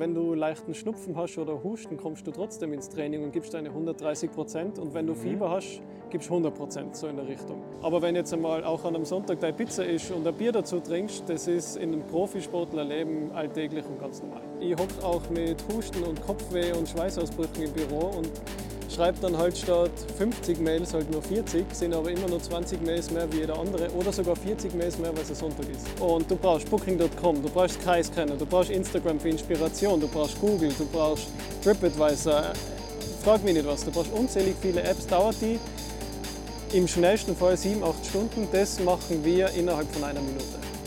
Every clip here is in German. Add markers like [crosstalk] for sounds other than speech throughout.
Wenn du leichten Schnupfen hast oder Husten, kommst du trotzdem ins Training und gibst deine 130 Prozent. Und wenn du Fieber hast, gibst du 100 Prozent, so in der Richtung. Aber wenn jetzt einmal auch an einem Sonntag deine Pizza ist und ein Bier dazu trinkst, das ist in einem Profisportlerleben alltäglich und ganz normal. Ich hocke auch mit Husten und Kopfweh und Schweißausbrüchen im Büro und schreibe dann halt statt 50 Mails halt nur 40, sind aber immer nur 20 Mails mehr wie jeder andere oder sogar 40 Mails mehr, weil es Sonntag ist. Und du brauchst Booking.com, du brauchst Kreiskenner, du brauchst Instagram für Inspiration, du brauchst Google, du brauchst TripAdvisor, frag mich nicht was, du brauchst unzählig viele Apps, dauert die im schnellsten Fall 7, 8 Stunden, das machen wir innerhalb von einer Minute.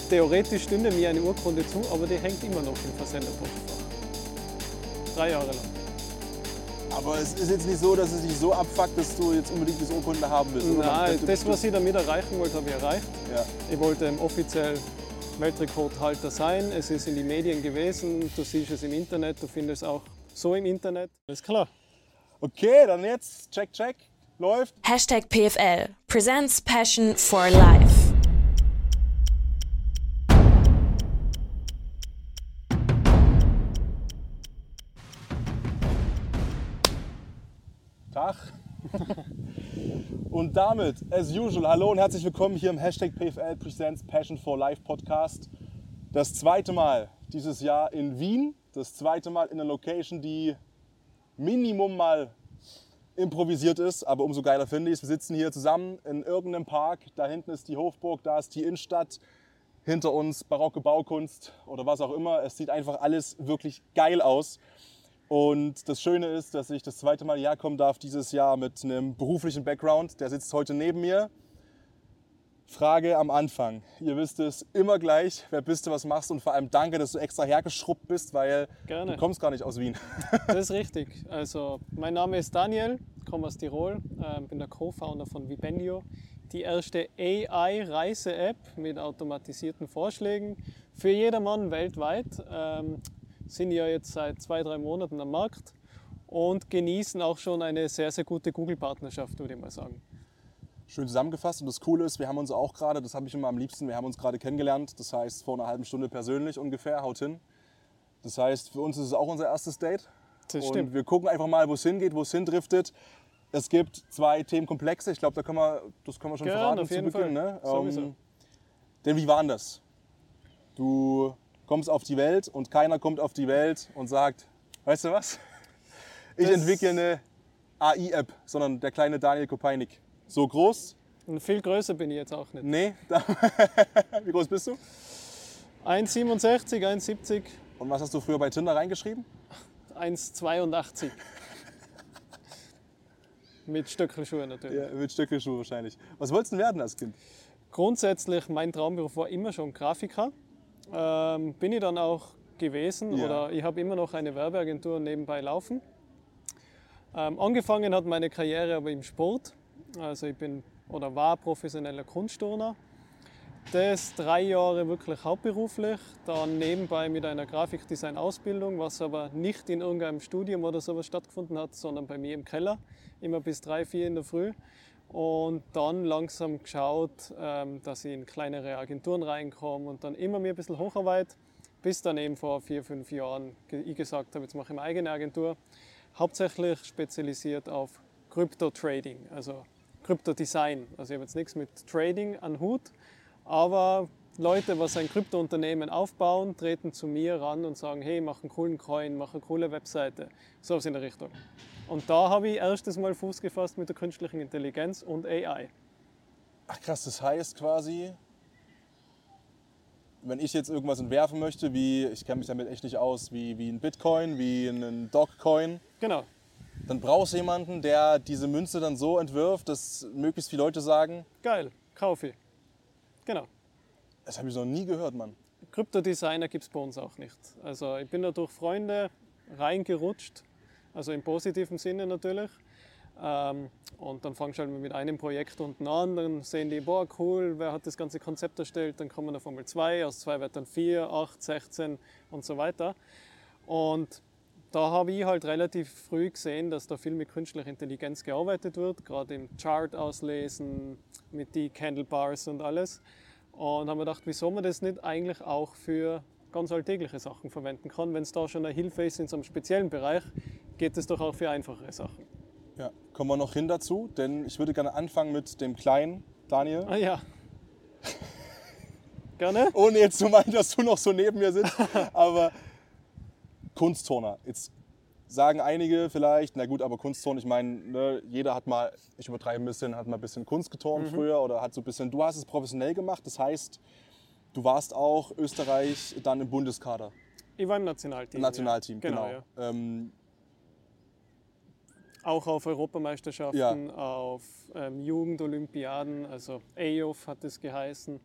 Theoretisch stünde mir eine Urkunde zu, aber die hängt immer noch im Versenderpostfach. Drei Jahre lang. Aber es ist jetzt nicht so, dass es dich so abfuckt, dass du jetzt unbedingt diese Urkunde haben willst. Nein, das, was ich damit erreichen wollte, habe ich erreicht. Ja. Ich wollte offiziell Weltrekordhalter sein. Es ist in die Medien gewesen. Du siehst es im Internet. Du findest es auch so im Internet. Alles klar. Okay, dann jetzt, check, check, läuft. Hashtag PFL presents Passion for Life. Tag. Und damit, as usual, hallo und herzlich willkommen hier im Hashtag PFL Presents Passion for Life Podcast. Das zweite Mal dieses Jahr in Wien, das zweite Mal in einer Location, die Minimum mal improvisiert ist, aber umso geiler finde ich es. Wir sitzen hier zusammen in irgendeinem Park, da hinten ist die Hofburg, da ist die Innenstadt, hinter uns barocke Baukunst oder was auch immer. Es sieht einfach alles wirklich geil aus. Und das Schöne ist, dass ich das zweite Mal herkommen darf dieses Jahr mit einem beruflichen Background. Der sitzt heute neben mir. Frage am Anfang. Ihr wisst es immer gleich, wer bist du, was machst du und vor allem danke, dass du extra hergeschrubbt bist, weil Gerne. du kommst gar nicht aus Wien. [laughs] Das ist richtig. Also, mein Name ist Daniel, komme aus Tirol, ähm, bin der Co-Founder von Vibendio, die erste AI-Reise-App mit automatisierten Vorschlägen für jedermann weltweit. Ähm, sind ja jetzt seit zwei, drei Monaten am Markt und genießen auch schon eine sehr, sehr gute Google-Partnerschaft, würde ich mal sagen. Schön zusammengefasst und das Coole ist, wir haben uns auch gerade, das habe ich immer am liebsten, wir haben uns gerade kennengelernt, das heißt vor einer halben Stunde persönlich ungefähr, haut hin. Das heißt, für uns ist es auch unser erstes Date. Das und stimmt. wir gucken einfach mal, wo es hingeht, wo es hindriftet. Es gibt zwei Themenkomplexe, ich glaube, da können wir, das können wir schon Gerne, verraten auf jeden zu Beginn. Fall. Ne? Sowieso. denn wie war denn das? Du kommst auf die Welt und keiner kommt auf die Welt und sagt, weißt du was? Ich Das- entwickle eine AI-App, sondern der kleine Daniel Kopeinik. So groß? Und viel größer bin ich jetzt auch nicht. Nee. [laughs] Wie groß bist du? 1,67, 1,70, Und was hast du früher bei Tinder reingeschrieben? 1,82. [laughs] Mit Stöckelschuhen natürlich. Ja, mit Stöckelschuhe wahrscheinlich. Was wolltest du werden als Kind? Grundsätzlich, mein Traumberuf war immer schon Grafiker. Ähm, bin ich dann auch gewesen Ja. oder ich habe immer noch eine Werbeagentur nebenbei laufen. Ähm, angefangen hat meine Karriere aber im Sport. Also ich bin oder war professioneller Kunstturner. Das drei Jahre wirklich hauptberuflich, dann nebenbei mit einer Grafikdesign-Ausbildung, was aber nicht in irgendeinem Studium oder sowas stattgefunden hat, sondern bei mir im Keller, immer bis drei, vier in der Früh. Und dann langsam geschaut, ähm, dass ich in kleinere Agenturen reinkomme und dann immer mehr ein bisschen hocharbeite, bis dann eben vor vier, fünf Jahren ich gesagt habe, jetzt mache ich meine eigene Agentur, hauptsächlich spezialisiert auf Krypto-Trading, also Krypto-Design. Also ich habe jetzt nichts mit Trading an Hut, aber Leute, was ein Kryptounternehmen aufbauen, treten zu mir ran und sagen, hey, mach einen coolen Coin, mach eine coole Webseite. So in der Richtung. Und da habe ich erstes Mal Fuß gefasst mit der künstlichen Intelligenz und AI. Ach krass, das heißt quasi, wenn ich jetzt irgendwas entwerfen möchte, wie, ich kenne mich damit echt nicht aus, wie, wie ein Bitcoin, wie ein Dogcoin, Genau. dann brauchst du jemanden, der diese Münze dann so entwirft, dass möglichst viele Leute sagen, Geil, kaufe ich. Genau. Das habe ich noch nie gehört, Mann. Kryptodesigner gibt es bei uns auch nicht. Also ich bin da durch Freunde reingerutscht, also im positiven Sinne natürlich. Ähm, und dann fangst du halt mit einem Projekt unten an, dann sehen die, boah cool, wer hat das ganze Konzept erstellt, dann kommen auf einmal zwei, aus zwei wird dann vier, acht, 16 und so weiter. Und da habe ich halt relativ früh gesehen, dass da viel mit künstlicher Intelligenz gearbeitet wird, gerade im Chart auslesen, mit die Candle Bars und alles. Und haben mir gedacht, wieso man das nicht eigentlich auch für ganz alltägliche Sachen verwenden kann. Wenn es da schon eine Hilfe ist in so einem speziellen Bereich, geht es doch auch für einfachere Sachen. Ja, kommen wir noch hin dazu, denn ich würde gerne anfangen mit dem kleinen Daniel. Ah ja. [laughs] Gerne? Ohne jetzt zu meinen, dass du noch so neben mir sitzt. [laughs] Aber Kunstturner. Jetzt sagen einige vielleicht, na gut, aber Kunstturnen, ich meine, ne, jeder hat mal, ich übertreibe ein bisschen, hat mal ein bisschen Kunst geturnt früher oder hat so ein bisschen, du hast es professionell gemacht, das heißt, du warst auch Österreich dann im Bundeskader, Ich war im Nationalteam. im Nationalteam, ja. genau. Ja. Ähm, Auch auf Europameisterschaften, auf ähm, Jugendolympiaden, also EOF hat es geheißen.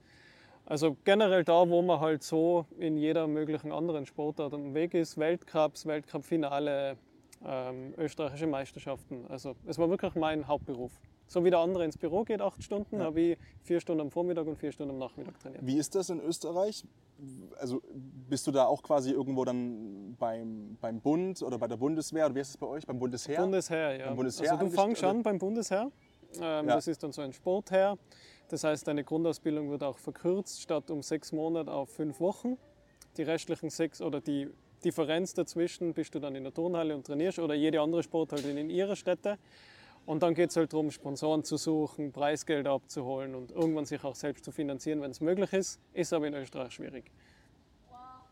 Also generell da, wo man halt so in jeder möglichen anderen Sportart am Weg ist, Weltcups, Weltcup-Finale, ähm, österreichische Meisterschaften. Also es war wirklich mein Hauptberuf. So wie der andere ins Büro geht, acht Stunden, habe ich vier Stunden am Vormittag und vier Stunden am Nachmittag trainiert. Wie ist das in Österreich? Also bist du da auch quasi irgendwo dann beim, beim Bund oder bei der Bundeswehr oder wie ist es bei euch? Beim Bundesheer? Bundesheer, ja. Beim Bundesheer also du fangst angestellt- an beim Bundesheer. Ähm, Ja. Das ist dann so ein Sportheer. Das heißt, deine Grundausbildung wird auch verkürzt, statt um sechs Monate auf fünf Wochen. Die restlichen sechs oder die Differenz dazwischen bist du dann in der Turnhalle und trainierst oder jede andere Sport halt in ihrer Stätte. Und dann geht es halt darum, Sponsoren zu suchen, Preisgelder abzuholen und irgendwann sich auch selbst zu finanzieren, wenn es möglich ist. Ist aber in Österreich schwierig.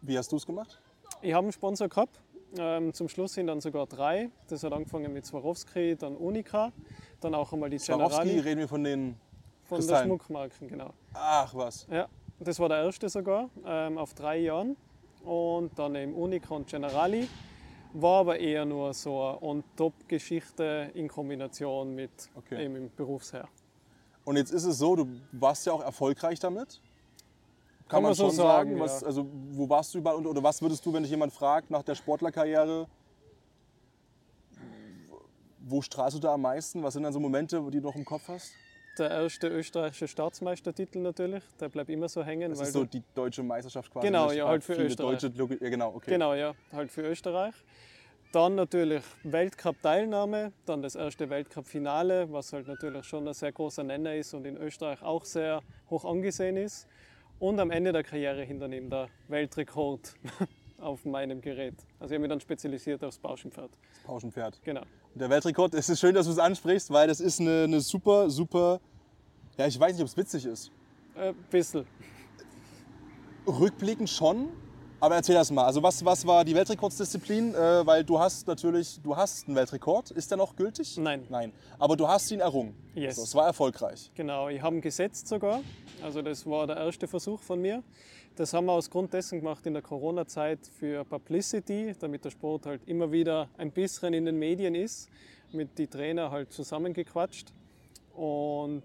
Wie hast du es gemacht? Ich habe einen Sponsor gehabt. Ähm, zum Schluss sind dann sogar drei. Das hat angefangen mit Swarovski, dann Unica, dann auch einmal die Swarovski, Generali reden wir von den. Von der Kristallen. Schmuckmarken, genau. Ach was. Ja, das war der erste sogar, ähm, auf drei Jahren. Und dann eben Unica und Generali. War aber eher nur so eine On-Top-Geschichte in Kombination mit Okay. eben im Berufsherr. Und jetzt ist es so, du warst ja auch erfolgreich damit. Kann, Kann man man so schon sagen. sagen, was, ja. also, wo warst du überall oder was würdest du, wenn dich jemand fragt nach der Sportlerkarriere, wo strahlst du da am meisten? Was sind dann so Momente, die du noch im Kopf hast? Der erste österreichische Staatsmeistertitel natürlich, der bleibt immer so hängen. Das weil ist so die deutsche Meisterschaft quasi. Genau, ne? ja, halt für Österreich. Deutsche, ja, genau, okay. Genau, ja, halt für Österreich. Dann natürlich Weltcup-Teilnahme, dann das erste Weltcup-Finale, was halt natürlich schon ein sehr großer Nenner ist und in Österreich auch sehr hoch angesehen ist. Und am Ende der Karriere hinter ihm der Weltrekord [laughs] auf meinem Gerät. Also ich habe mich dann spezialisiert aufs Bauschenpferd. Das Pauschenpferd. Genau. Der Weltrekord, es ist schön, dass du es ansprichst, weil das ist eine, eine super, super, ja, ich weiß nicht, ob es witzig ist. Äh, bisschen. Rückblickend schon, aber erzähl das mal. Also was, was war die Weltrekordsdisziplin? Äh, weil du hast natürlich, du hast einen Weltrekord. Ist der noch gültig? Nein. Nein. Aber du hast ihn errungen. Yes. Also, es war erfolgreich. Genau, ich habe ihn gesetzt sogar. Also das war der erste Versuch von mir. Das haben wir aus Grund dessen gemacht in der Corona-Zeit für Publicity, damit der Sport halt immer wieder ein bisschen in den Medien ist, mit die Trainer halt zusammengequatscht. Und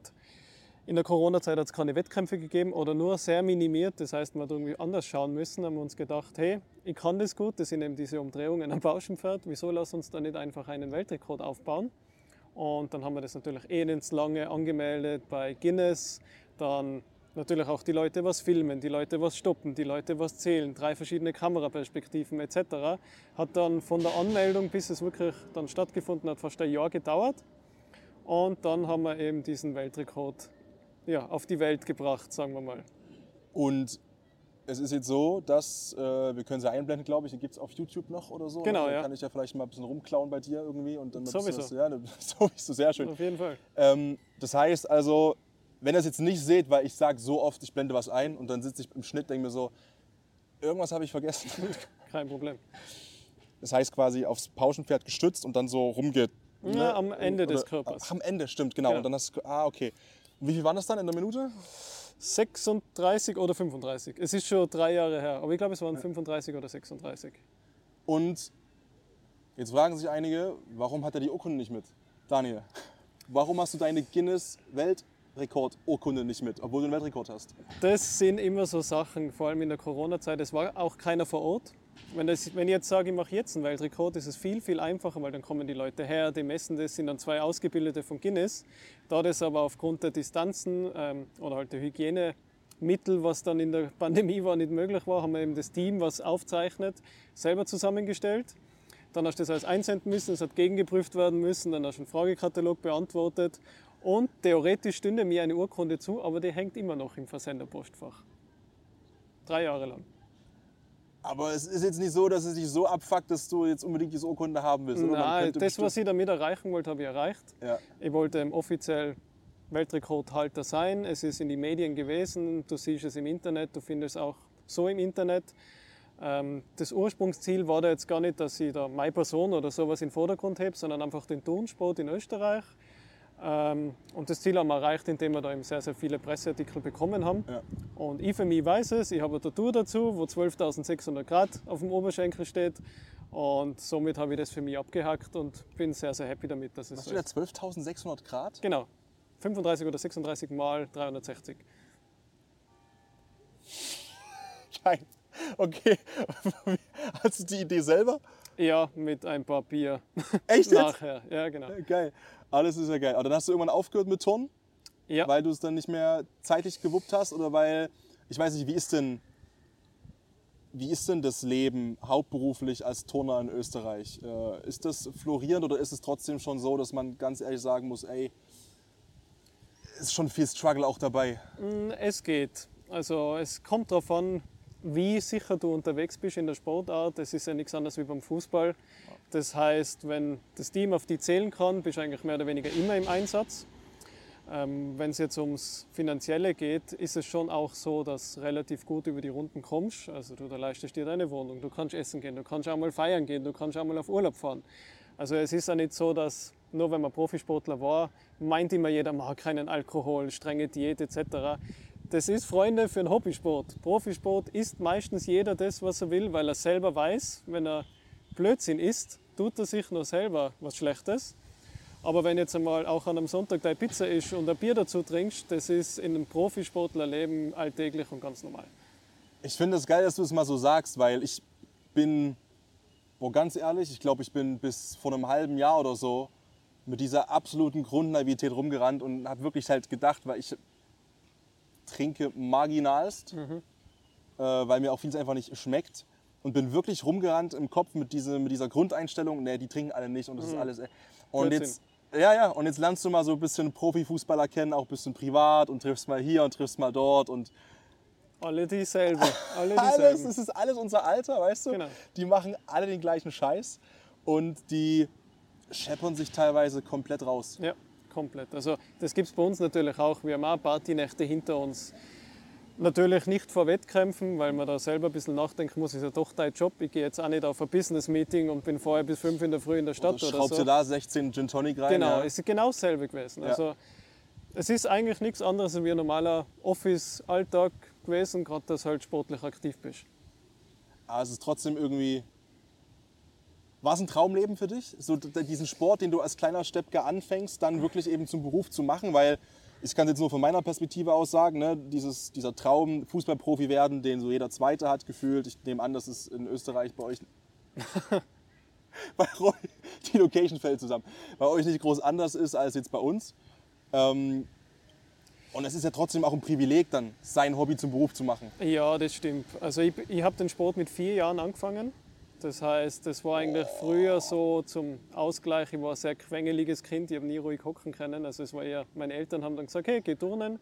in der Corona-Zeit hat es keine Wettkämpfe gegeben oder nur sehr minimiert. Das heißt, man hat irgendwie anders schauen müssen. haben wir uns gedacht, hey, ich kann das gut, das sind eben diese Umdrehungen am Bauschenpferd. Wieso lass uns da nicht einfach einen Weltrekord aufbauen? Und dann haben wir das natürlich eh ins Lange angemeldet bei Guinness. Dann natürlich auch die Leute was filmen, die Leute was stoppen, die Leute was zählen, drei verschiedene Kameraperspektiven etc. Hat dann von der Anmeldung bis es wirklich dann stattgefunden hat fast ein Jahr gedauert. Und dann haben wir eben diesen Weltrekord ja, auf die Welt gebracht, sagen wir mal. Und es ist jetzt so, dass, äh, wir können sie einblenden, glaube ich, gibt es auf YouTube noch oder so. Genau, ne? Da ja. kann ich ja vielleicht mal ein bisschen rumklauen bei dir irgendwie. Und dann Sowieso. Was, ja, [laughs] sowieso, sehr schön. Auf jeden Fall. Ähm, das heißt also, wenn ihr es jetzt nicht seht, weil ich sage so oft, ich blende was ein und dann sitze ich im Schnitt, denke mir so, irgendwas habe ich vergessen. [laughs] Kein Problem. Das heißt quasi aufs Pauschenpferd gestützt und dann so rumgeht. Ja, am Ende des Oder- Körpers. Ach, am Ende, stimmt, genau. Genau. Und dann hast du, ah, okay. Und wie viel waren das dann in der Minute? 36 oder 35. Es ist schon drei Jahre her, aber ich glaube, es waren 35 oder 36. Und jetzt fragen sich einige, warum hat er die Urkunde nicht mit? Daniel, warum hast du deine Guinness-Weltrekord-Urkunde nicht mit, obwohl du einen Weltrekord hast? Das sind immer so Sachen, vor allem in der Corona-Zeit. Es war auch keiner vor Ort. Wenn, das, wenn ich jetzt sage, ich mache jetzt einen Weltrekord, ist es viel, viel einfacher, weil dann kommen die Leute her, die messen das, sind dann zwei Ausgebildete von Guinness. Da das aber aufgrund der Distanzen ähm, oder halt der Hygienemittel, was dann in der Pandemie war, nicht möglich war, haben wir eben das Team, was aufzeichnet, selber zusammengestellt. Dann hast du das alles einsenden müssen, es hat gegengeprüft werden müssen, dann hast du einen Fragekatalog beantwortet und theoretisch stünde mir eine Urkunde zu, aber die hängt immer noch im Versenderpostfach. Drei Jahre lang. Aber es ist jetzt nicht so, dass es dich so abfuckt, dass du jetzt unbedingt diese Urkunde haben willst. Oder? Nein, das, was ich damit erreichen wollte, habe ich erreicht. Ja. Ich wollte offiziell Weltrekordhalter sein. Es ist in die Medien gewesen. Du siehst es im Internet, du findest es auch so im Internet. Ähm, das Ursprungsziel war da jetzt gar nicht, dass ich da meine Person oder sowas in den Vordergrund habe, sondern einfach den Turnsport in Österreich. Ähm, und das Ziel haben wir erreicht, indem wir da eben sehr, sehr viele Presseartikel bekommen haben. Ja. Und ich für mich weiß es, ich habe eine Tattoo dazu, wo 12.600 Grad auf dem Oberschenkel steht. Und somit habe ich das für mich abgehackt und bin sehr, sehr happy damit, dass es Hast so du da ist. 12.600 Grad? Genau. 35 oder 36 mal 360. [laughs] Nein. Okay. [laughs] Hast du die Idee selber? Ja, mit ein paar Bier Echt jetzt? nachher. Ja, genau. Geil. Alles ist ja geil. Aber dann hast du irgendwann aufgehört mit Turnen, Ja. weil du es dann nicht mehr zeitlich gewuppt hast oder weil, ich weiß nicht, wie ist denn, wie ist denn das Leben hauptberuflich als Turner in Österreich? Äh, ist das florierend oder ist es trotzdem schon so, dass man ganz ehrlich sagen muss, ey, ist schon viel Struggle auch dabei? Es geht. Also es kommt darauf an, wie sicher du unterwegs bist in der Sportart. Es ist ja nichts anderes wie beim Fußball. Das heißt, wenn das Team auf die zählen kann, bist du eigentlich mehr oder weniger immer im Einsatz. Ähm, wenn es jetzt ums Finanzielle geht, ist es schon auch so, dass du relativ gut über die Runden kommst. Also du da leistest dir deine Wohnung, du kannst essen gehen, du kannst auch mal feiern gehen, du kannst auch mal auf Urlaub fahren. Also es ist ja nicht so, dass nur wenn man Profisportler war, meint immer jeder, man hat keinen Alkohol, strenge Diät etc. Das ist, Freunde, für einen Hobbysport. Profisport isst meistens jeder das, was er will, weil er selber weiß, wenn er Blödsinn isst, tut er sich nur selber was Schlechtes. Aber wenn jetzt einmal auch an einem Sonntag deine Pizza ist und ein Bier dazu trinkst, das ist in einem Profisportlerleben alltäglich und ganz normal. Ich finde es geil, dass du es mal so sagst, weil ich bin, boah, ganz ehrlich, ich glaube, ich bin bis vor einem halben Jahr oder so mit dieser absoluten Grundnaivität rumgerannt und habe wirklich halt gedacht, weil ich trinke marginalst, äh, weil mir auch vieles einfach nicht schmeckt und bin wirklich rumgerannt im Kopf mit, diese, mit dieser Grundeinstellung, nee, die trinken alle nicht und das ist alles. äh. Und jetzt, ja, ja, und jetzt lernst du mal so ein bisschen Profifußballer kennen, auch ein bisschen privat und triffst mal hier und triffst mal dort und Alle dieselbe. [laughs] Alle alles, dieselben. es ist alles unser Alter, weißt du? Genau. Die machen alle den gleichen Scheiß und die scheppern sich teilweise komplett raus. Ja, komplett. Also das gibt es bei uns natürlich auch. Wir haben auch Partynächte hinter uns. Natürlich nicht vor Wettkämpfen, weil man da selber ein bisschen nachdenken muss, ist ja doch dein Job. Ich gehe jetzt auch nicht auf ein Business-Meeting und bin vorher bis fünf in der Früh in der Stadt Oder oder so. du da 16 Gin Tonic rein? Genau, ja. es ist genau dasselbe gewesen. Ja. Also, es ist eigentlich nichts anderes als wie ein normaler Office-Alltag gewesen, gerade dass du halt sportlich aktiv bist. Aber es ist trotzdem irgendwie. War es ein Traumleben für dich? So diesen Sport, den du als kleiner Steppke anfängst, dann wirklich eben zum Beruf zu machen? Weil ich kann es jetzt nur von meiner Perspektive aus sagen, ne? Dieses, dieser Traum, Fußballprofi werden, den so jeder Zweite hat gefühlt. Ich nehme an, das ist in Österreich bei euch. [laughs] bei die Location fällt zusammen. Bei euch nicht groß anders ist als jetzt bei uns. Ähm, und es ist ja trotzdem auch ein Privileg, dann sein Hobby zum Beruf zu machen. Ja, das stimmt. Also ich, ich habe den Sport mit vier Jahren angefangen. Das heißt, das war eigentlich früher so zum Ausgleich. Ich war ein sehr quengeliges Kind, ich habe nie ruhig hocken können. Also es war eher, meine Eltern haben dann gesagt, hey, geh turnen.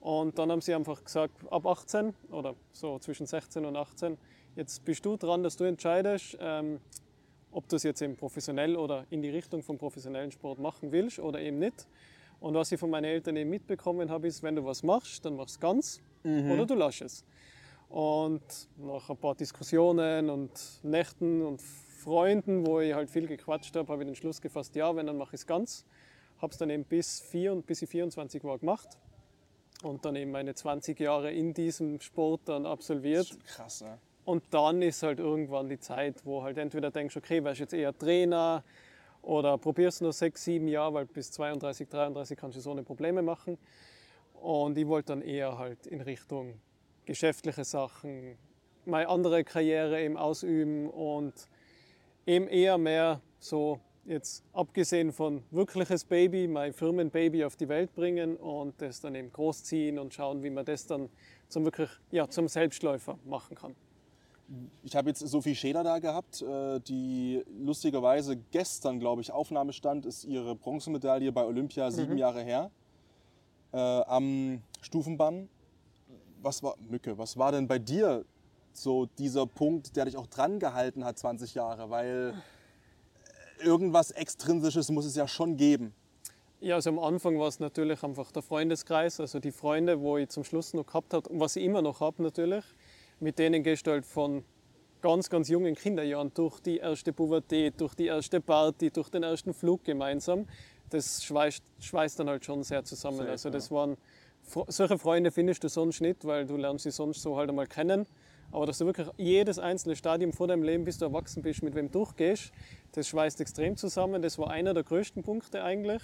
Und dann haben sie einfach gesagt, ab 18 oder so zwischen 16 und 18, jetzt bist du dran, dass du entscheidest, ähm, ob du es jetzt eben professionell oder in die Richtung vom professionellen Sport machen willst oder eben nicht. Und was ich von meinen Eltern eben mitbekommen habe, ist, wenn du was machst, dann machst du ganz oder du lässt es. Und nach ein paar Diskussionen und Nächten und Freunden, wo ich halt viel gequatscht habe, habe ich den Schluss gefasst, ja, wenn, dann mache ich es ganz. Habe es dann eben bis, vier, bis ich 24 war gemacht und dann eben meine 20 Jahre in diesem Sport dann absolviert. Krass, ne? Und dann ist halt irgendwann die Zeit, wo halt entweder denkst, okay, wärst jetzt eher Trainer oder probierst nur sechs, sieben Jahre, weil bis 32, 33 kannst du so ohne Probleme machen. Und ich wollte dann eher halt in Richtung geschäftliche Sachen, meine andere Karriere eben ausüben und eben eher mehr so jetzt abgesehen von wirkliches Baby, mein Firmenbaby auf die Welt bringen und das dann eben großziehen und schauen, wie man das dann zum wirklich ja, zum Selbstläufer machen kann. Ich habe jetzt Sophie Schäder da gehabt, äh, die lustigerweise gestern, glaube ich, Aufnahmestand ist ihre Bronzemedaille bei Olympia sieben Jahre her. Äh, am Stufenbann. Was war, Mücke, was war denn bei dir so dieser Punkt, der dich auch dran gehalten hat 20 Jahre? Weil irgendwas Extrinsisches muss es ja schon geben. Ja, also am Anfang war es natürlich einfach der Freundeskreis, also die Freunde, wo ich zum Schluss noch gehabt habe und was ich immer noch habe natürlich. Mit denen gehst du halt von ganz, ganz jungen Kinderjahren durch die erste Pubertät, durch die erste Party, durch den ersten Flug gemeinsam. Das schweißt, schweißt dann halt schon sehr zusammen. Safe, also das waren solche Freunde findest du sonst nicht, weil du lernst sie sonst so halt einmal kennen. Aber dass du wirklich jedes einzelne Stadium vor deinem Leben, bis du erwachsen bist, mit wem durchgehst, das schweißt extrem zusammen. Das war einer der größten Punkte eigentlich.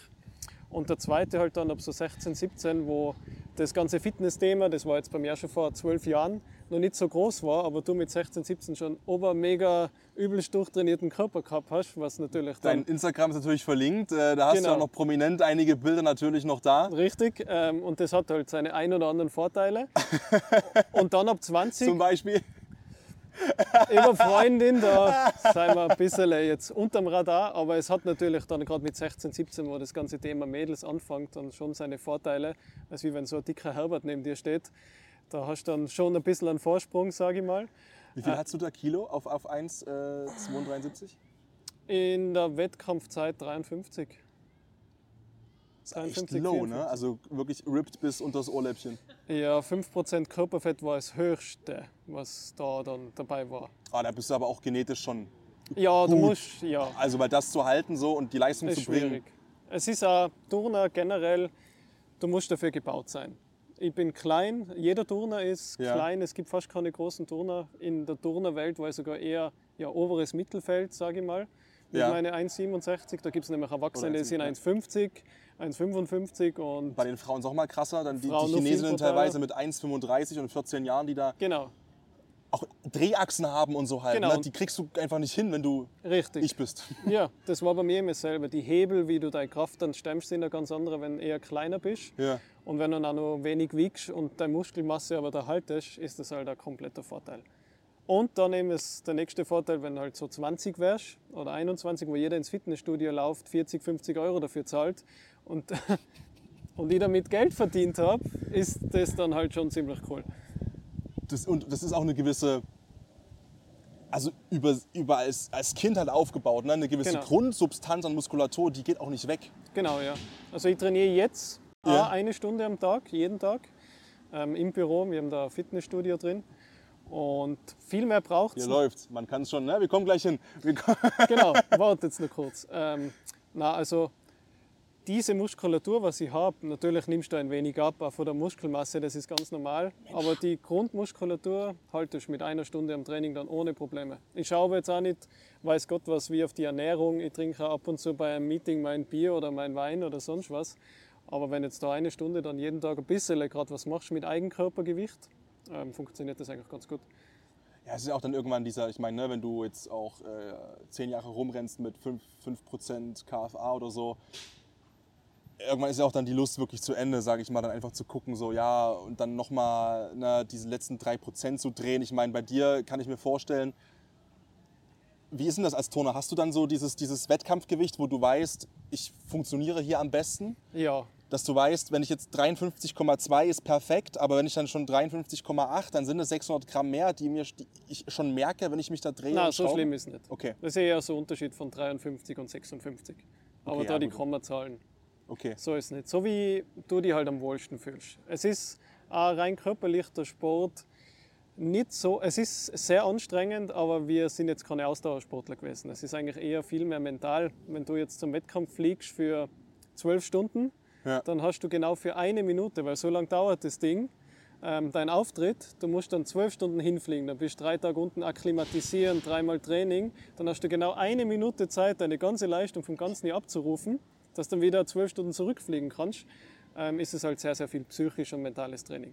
Und der zweite halt dann ab so 16, 17, wo das ganze Fitness-Thema, das war jetzt bei mir schon vor zwölf Jahren, noch nicht so groß war, aber du mit 16, 17 schon ober mega übelst durchtrainierten Körper gehabt hast, was natürlich Dein Instagram ist natürlich verlinkt. Äh, Da hast du Genau. auch noch prominent einige Bilder natürlich noch da. richtig ähm, und das hat halt seine ein oder anderen Vorteile. [laughs] und dann ab 20 Zum Beispiel. über Freundin, da [laughs] sind wir ein bisschen jetzt unterm Radar, aber es hat natürlich dann gerade mit 16, 17, wo das ganze Thema Mädels anfängt, dann schon seine Vorteile, als wie wenn so ein dicker Herbert neben dir steht. Da hast du dann schon ein bisschen einen Vorsprung, sage ich mal. Wie viel hast du da Kilo auf, auf 1, äh, 273? In der Wettkampfzeit 53. Das ist echt 53, low, 54. ne? Also wirklich ripped bis unter das Ohrläppchen. Ja, 5% Körperfett war das höchste, was da dann dabei war. Ah, da bist du aber auch genetisch schon. Ja, du Gut. musst, ja, Also, weil das zu halten so und die Leistung ist zu bringen. schwierig. Es ist auch Turner generell, du musst dafür gebaut sein. Ich bin klein, jeder Turner ist Ja. klein, es gibt fast keine großen Turner. In der Turnerwelt ich sogar eher ja, oberes Mittelfeld, sage ich mal, mit Ja. meine 1,67. Da gibt es nämlich Erwachsene, die sind 1,57, 1,50, 1,55 und Bei den Frauen ist auch mal krasser. Dann die, die Chinesinnen teilweise mit 1,35 und 14 Jahren, die da genau, Drehachsen haben und so halt. Genau. Ne? Die kriegst du einfach nicht hin, wenn du richtig. ich bist. [laughs] Ja, das war bei mir immer selber. Die Hebel, wie du deine Kraft dann stemmst, sind ja ganz andere, wenn du eher kleiner bist. Ja. Und wenn du dann auch noch wenig wiegst und deine Muskelmasse aber da haltest, ist das halt ein kompletter Vorteil. Und dann eben ist der nächste Vorteil, wenn du halt so 20 wärst oder 21, wo jeder ins Fitnessstudio läuft, 40, 50 Euro dafür zahlt und, [laughs] und ich damit Geld verdient habe, ist das dann halt schon ziemlich cool. Das, und das ist auch eine gewisse, also über, über als, als Kind halt aufgebaut, ne? eine gewisse Genau. Grundsubstanz an Muskulatur, die geht auch nicht weg. Genau, ja. Also ich trainiere jetzt Ja. eine Stunde am Tag, jeden Tag, ähm, im Büro. Wir haben da ein Fitnessstudio drin. Und viel mehr braucht Hier es läuft's. Man kann es schon, ne? wir kommen gleich hin. Kommen, Genau, [laughs] warte jetzt noch kurz. Ähm, na, also diese Muskulatur, was ich habe, natürlich nimmst du ein wenig ab, von der Muskelmasse, das ist ganz normal. Aber die Grundmuskulatur haltest du mit einer Stunde am Training dann ohne Probleme. Ich schaue jetzt auch nicht, weiß Gott was, wie auf die Ernährung. Ich trinke ab und zu bei einem Meeting mein Bier oder mein Wein oder sonst was. Aber wenn jetzt da eine Stunde dann jeden Tag ein bisschen gerade was machst mit Eigenkörpergewicht, ähm, funktioniert das eigentlich ganz gut. Ja, es ist auch dann irgendwann dieser, ich meine, ne, wenn du jetzt auch äh, zehn Jahre rumrennst mit 5%, 5% KFA oder so, irgendwann ist ja auch dann die Lust wirklich zu Ende, sage ich mal, dann einfach zu gucken, so ja, und dann nochmal ne, diese letzten 3% zu drehen. Ich meine, bei dir kann ich mir vorstellen, wie ist denn das als Turner? Hast du dann so dieses, dieses Wettkampfgewicht, wo du weißt, ich funktioniere hier am besten? Ja, dass du weißt, wenn ich jetzt 53,2 ist perfekt, aber wenn ich dann schon 53,8, dann sind es 600 Gramm mehr, die mir die ich schon merke, wenn ich mich da drehe. na, und so schlimm ist es nicht. Okay, Das ist eher so ein Unterschied von 53 und 56. Aber Okay, da ja, die. Kommazahlen, okay. so ist es nicht. So wie du dich halt am wohlsten fühlst. Es ist auch rein körperlich der Sport nicht so, es ist sehr anstrengend, aber wir sind jetzt keine Ausdauersportler gewesen. Es ist eigentlich eher viel mehr mental. Wenn du jetzt zum Wettkampf fliegst für zwölf Stunden, Ja. dann hast du genau für eine Minute, weil so lange dauert das Ding, ähm, dein Auftritt, du musst dann zwölf Stunden hinfliegen, dann bist du drei Tage unten akklimatisieren, dreimal Training, dann hast du genau eine Minute Zeit, deine ganze Leistung vom ganzen Jahr abzurufen, dass du dann wieder zwölf Stunden zurückfliegen kannst, ähm, ist es halt sehr, sehr viel psychisch und mentales Training.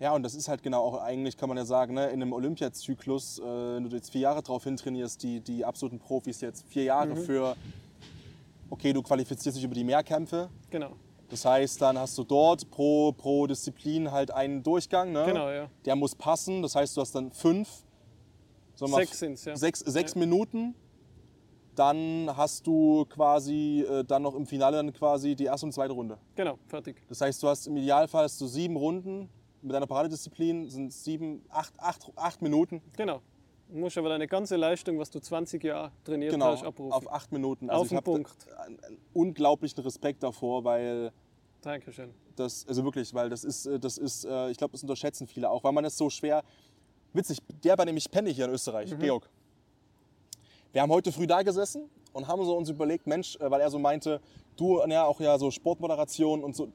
Ja, und das ist halt genau auch eigentlich, kann man ja sagen, ne, in einem Olympiazyklus, äh, wenn du jetzt vier Jahre drauf hintrainierst, die, die absoluten Profis jetzt vier Jahre Mhm. für, okay, du qualifizierst dich über die Mehrkämpfe. Genau, Das heißt, dann hast du dort pro, pro Disziplin halt einen Durchgang. Ne? genau, ja. Der muss passen. Das heißt, du hast dann fünf, Sechs sind's, ja. sechs, sechs Ja. Minuten. Dann hast du quasi äh, dann noch im Finale dann quasi die erste und zweite Runde. Genau, fertig. Das heißt, du hast im Idealfall hast du sieben Runden, mit deiner Paradedisziplin sind sieben, acht, acht, acht Minuten. Genau. Du musst aber deine ganze Leistung, was du 20 Jahre trainiert Genau, hast, abrufen. auf acht Minuten. Also Auf ich den habe Punkt. einen, unglaublichen Respekt davor, weil Dankeschön. das, also wirklich, weil das ist, äh, das ist, äh, ich glaube, das unterschätzen viele auch, weil man es so schwer, witzig, der bei dem ich penne hier in Österreich, Mhm. Georg. Wir haben heute früh da gesessen und haben so uns überlegt, Mensch, äh, weil er so meinte, du ja auch ja so Sportmoderation und so,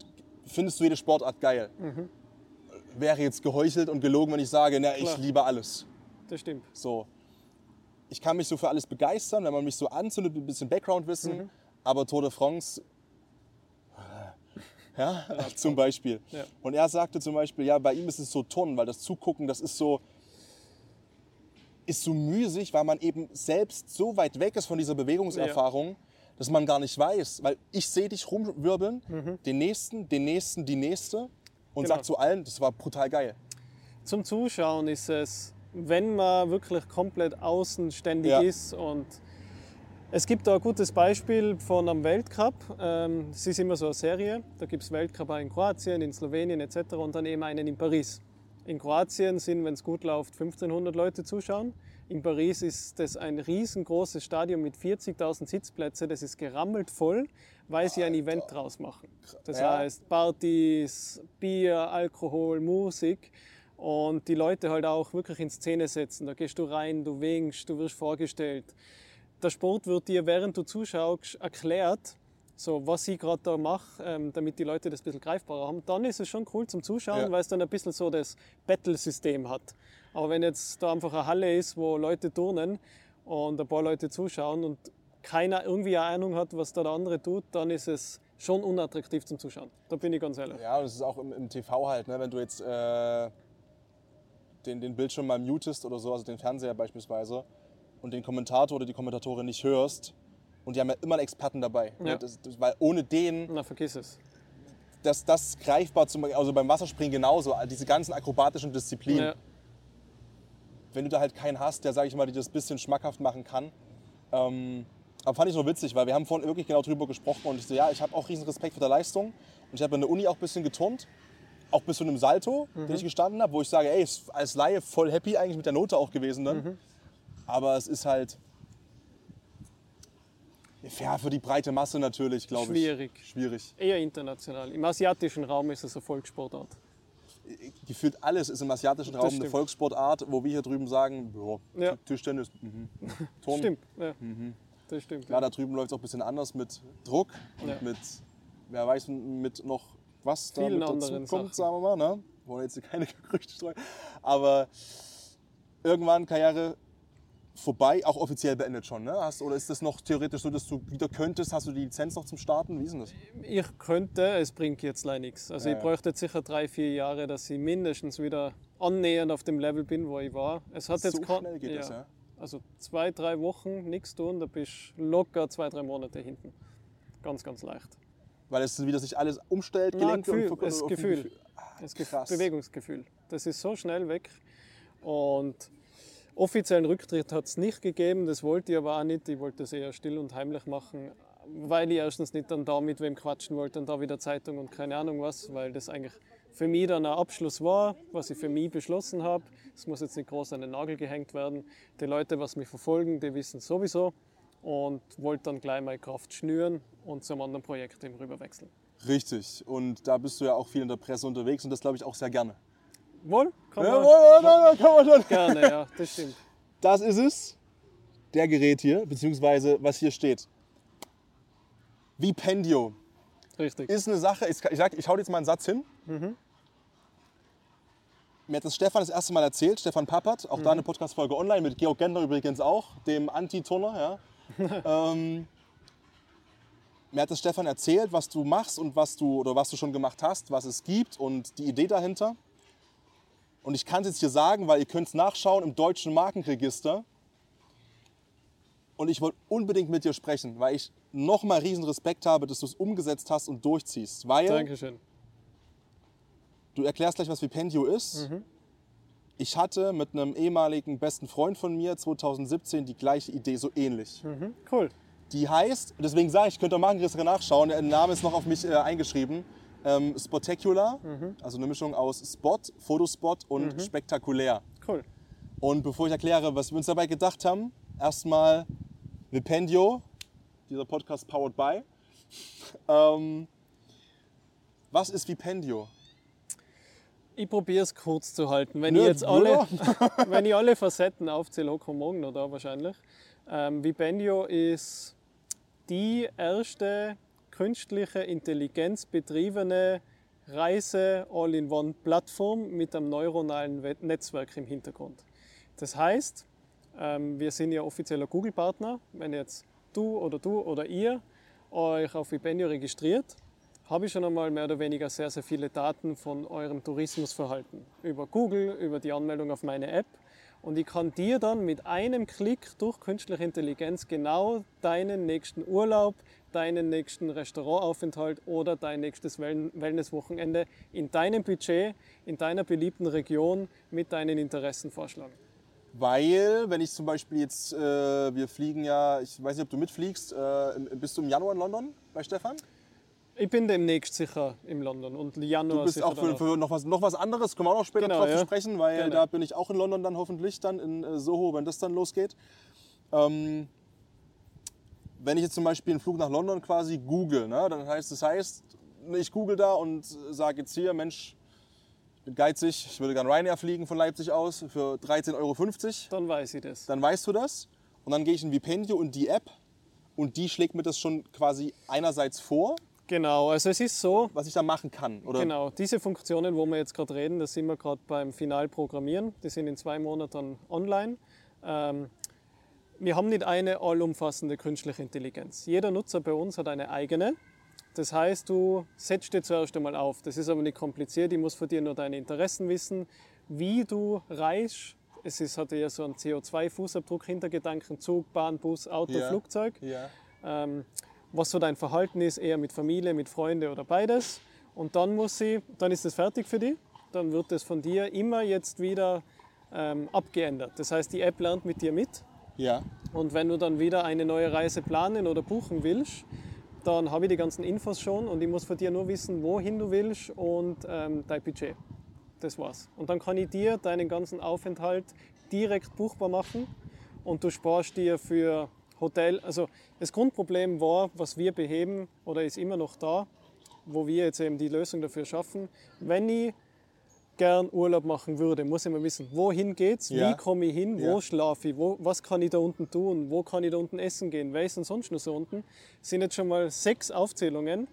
findest du jede Sportart geil? Wäre jetzt geheuchelt und gelogen, wenn ich sage, na, ich liebe alles. Das stimmt. So. Ich kann mich so für alles begeistern, wenn man mich so anzündet, ein bisschen Background-Wissen. Mhm. Aber Tour de France, [laughs] ja, zum Beispiel. Ja. Und er sagte zum Beispiel, ja, bei ihm ist es so Turnen, weil das Zugucken, das ist so, ist so müßig, weil man eben selbst so weit weg ist von dieser Bewegungserfahrung, dass man gar nicht weiß. Weil ich sehe dich rumwirbeln, den nächsten, den nächsten, die nächste und Mhm. Genau. sag zu allen, das war brutal geil. Zum Zuschauen ist es, wenn man wirklich komplett außenständig Ja. ist und es gibt da ein gutes Beispiel von einem Weltcup. Ähm, Es ist immer so eine Serie. Da gibt es Weltcup in Kroatien, in Slowenien etc. und dann eben einen in Paris. In Kroatien sind, wenn es gut läuft, 1500 Leute zuschauen. In Paris ist das ein riesengroßes Stadion mit 40.000 Sitzplätzen. Das ist gerammelt voll, weil sie ein Event draus machen. Das Ja. heißt Partys, Bier, Alkohol, Musik und die Leute halt auch wirklich in Szene setzen. Da gehst du rein, du winkst, du wirst vorgestellt. Der Sport wird dir, während du zuschaust, erklärt, so was ich gerade da mache, ähm, damit die Leute das ein bisschen greifbarer haben. Dann ist es schon cool zum Zuschauen, Ja. weil es dann ein bisschen so das Battle-System hat. Aber wenn jetzt da einfach eine Halle ist, wo Leute turnen und ein paar Leute zuschauen und keiner irgendwie eine Ahnung hat, was da der andere tut, dann ist es schon unattraktiv zum Zuschauen. Da bin ich ganz ehrlich. Ja, das ist auch im, im TV halt, ne? wenn du jetzt äh, den, den Bildschirm mal mutest oder so, also den Fernseher beispielsweise, und den Kommentator oder die Kommentatorin nicht hörst, und die haben ja immer einen Experten dabei. ne? Ja. Das, das, weil ohne den, Na, vergiss es. das, das greifbar, zum, also beim Wasserspringen genauso, diese ganzen akrobatischen Disziplinen, Ja. wenn du da halt keinen hast, der, sage ich mal, dir das bisschen schmackhaft machen kann. Ähm, aber fand ich so witzig, weil wir haben vorhin wirklich genau drüber gesprochen und ich so, ja, ich habe auch riesen Respekt vor der Leistung und ich habe in der Uni auch ein bisschen geturnt, auch bis zu einem Salto, den ich gestanden habe, wo ich sage, ey, als Laie voll happy eigentlich mit der Note auch gewesen dann. Aber es ist halt, ja, für die breite Masse natürlich, glaube ich. Schwierig. Schwierig. Eher international. Im asiatischen Raum ist es eine Volkssportart. Gefühlt alles ist im asiatischen Raum eine. Volkssportart, wo wir hier drüben sagen, ja, Ja. Tischtennis, mhm. Turnen. Stimmt, ja. Das stimmt. Klar, da drüben läuft es auch ein bisschen anders mit Druck und Ja. mit, wer weiß, mit noch was da Vielen mit dazu kommt, Sachen. sagen wir mal. Ne? Wollen jetzt keine [laughs] Gerüchte streuen. Aber irgendwann Karriere vorbei, auch offiziell beendet schon. Ne? Hast, oder ist das noch theoretisch so, dass du wieder könntest? Hast du die Lizenz noch zum Starten? Wie ist denn das? Ich könnte, es bringt jetzt leider nichts. Also Ja, ich ja. bräuchte jetzt sicher drei, vier Jahre, dass ich mindestens wieder annähernd auf dem Level bin, wo ich war. Es hat jetzt So kein- schnell geht das, ja? Also zwei, drei Wochen nichts tun, da bist du locker zwei, drei Monate hinten. Ganz, ganz leicht. Weil es wieder sich alles umstellt, Na, Gelenke Gefühl, und das Gefühl. Das krass. Bewegungsgefühl. Das ist so schnell weg. Und offiziellen Rücktritt hat es nicht gegeben, das wollte ich aber auch nicht. Ich wollte das eher still und heimlich machen, weil ich erstens nicht dann da mit wem quatschen wollte und da wieder Zeitung und keine Ahnung was, weil das eigentlich für mich dann ein Abschluss war, was ich für mich beschlossen habe. Es muss jetzt nicht groß an den Nagel gehängt werden. Die Leute, was mich verfolgen, die wissen sowieso und wollte dann gleich meine Kraft schnüren und zum anderen Projekt eben rüberwechseln. Richtig. Und da bist du ja auch viel in der Presse unterwegs und das glaube ich auch sehr gerne. Wohl, kann man Ja, kann man schon. gerne, ja, das stimmt. Das ist es. Der Gerät hier, beziehungsweise was hier steht. Vipendio Richtig. ist eine Sache, ich, sag, ich hau jetzt mal einen Satz hin. Mir hat das Stefan das erste Mal erzählt, Stefan Pappert, auch da eine Podcast-Folge online, mit Georg Gentner übrigens auch, dem Anti-Turner. Ja. [laughs] ähm, mir hat das Stefan erzählt, was du machst und was du, oder was du schon gemacht hast, was es gibt und die Idee dahinter. Und ich kann es jetzt hier sagen, weil ihr könnt es nachschauen im deutschen Markenregister. Und ich wollte unbedingt mit dir sprechen, weil ich nochmal riesen Respekt habe, dass du es umgesetzt hast und durchziehst. Weil Dankeschön. du erklärst gleich, was Vipendio ist. Ich hatte mit einem ehemaligen besten Freund von mir 2017 die gleiche Idee, so ähnlich. Cool. Die heißt, deswegen sage ich, könnt ihr Markenregister nachschauen, der Name ist noch auf mich äh, eingeschrieben, ähm, Spectacular, also eine Mischung aus Spot, Fotospot und spektakulär. Cool. Und bevor ich erkläre, was wir uns dabei gedacht haben, erstmal Vipendio, dieser Podcast powered by. [laughs] Ähm, was ist Vipendio? Ich probiere es kurz zu halten. Wenn Nö, ich jetzt alle, [laughs] wenn ich alle Facetten aufzähle, kommen morgen noch da wahrscheinlich. Ähm, Vipendio ist die erste künstliche Intelligenz betriebene Reise-All-in-One-Plattform mit einem neuronalen We- Netzwerk im Hintergrund. Das heißt, ähm, wir sind ja offizieller Google-Partner. Wenn jetzt du oder du oder ihr euch auf Vipendio registriert, habe ich schon einmal mehr oder weniger sehr, sehr viele Daten von eurem Tourismusverhalten. Über Google, über die Anmeldung auf meine App. Und ich kann dir dann mit einem Klick durch künstliche Intelligenz genau deinen nächsten Urlaub, deinen nächsten Restaurantaufenthalt oder dein nächstes Well- Wellnesswochenende in deinem Budget, in deiner beliebten Region mit deinen Interessen vorschlagen. Weil, wenn ich zum Beispiel jetzt, äh, wir fliegen ja, ich weiß nicht, ob du mitfliegst, äh, bist du im Januar in London bei Stefan? Ich bin demnächst sicher im London und Januar Du bist auch für, für noch, was, noch was anderes, kommen wir auch noch später Genau, drauf ja. zu sprechen, weil Gerne. da bin ich auch in London dann hoffentlich, dann in äh, Soho, wenn das dann losgeht. Ähm, wenn ich jetzt zum Beispiel einen Flug nach London quasi google, ne, dann heißt das heißt, ich google da und sage jetzt hier, Mensch, ich bin geizig, ich würde gerne Ryanair fliegen von Leipzig aus für 13,50 Euro. Dann weiß ich das. Dann weißt du das und dann gehe ich in Vipendio und die App und die schlägt mir das schon quasi einerseits vor, Genau, also es ist so, was ich da machen kann. Oder? Genau, diese Funktionen, wo wir jetzt gerade reden, das sind wir gerade beim Finalprogrammieren. Die sind in zwei Monaten online. Ähm, wir haben nicht eine allumfassende künstliche Intelligenz. Jeder Nutzer bei uns hat eine eigene. Das heißt, du setzt dir zuerst einmal auf. Das ist aber nicht kompliziert. Ich muss von dir nur deine Interessen wissen, wie du reist. Es ist, hat ja so einen CO2-Fußabdruck Hintergedanken, Zug, Bahn, Bus, Auto, Ja. Flugzeug Ja. ähm, was so dein Verhalten ist, eher mit Familie, mit Freunden oder beides. Und dann muss sie, dann ist es fertig für dich. Dann wird es von dir immer jetzt wieder ähm, abgeändert. Das heißt, die App lernt mit dir mit. Ja. Und wenn du dann wieder eine neue Reise planen oder buchen willst, dann habe ich die ganzen Infos schon und ich muss von dir nur wissen, wohin du willst und ähm, dein Budget. Das war's. Und dann kann ich dir deinen ganzen Aufenthalt direkt buchbar machen und du sparst dir für Hotel. Also das Grundproblem war, was wir beheben oder ist immer noch da, wo wir jetzt eben die Lösung dafür schaffen. Wenn ich gern Urlaub machen würde, muss ich mal wissen, wohin geht's, Ja. wie komme ich hin, Ja. wo schlafe ich, wo, was kann ich da unten tun, wo kann ich da unten essen gehen, wer ist denn sonst noch so unten. Das sind jetzt schon mal sechs Aufzählungen.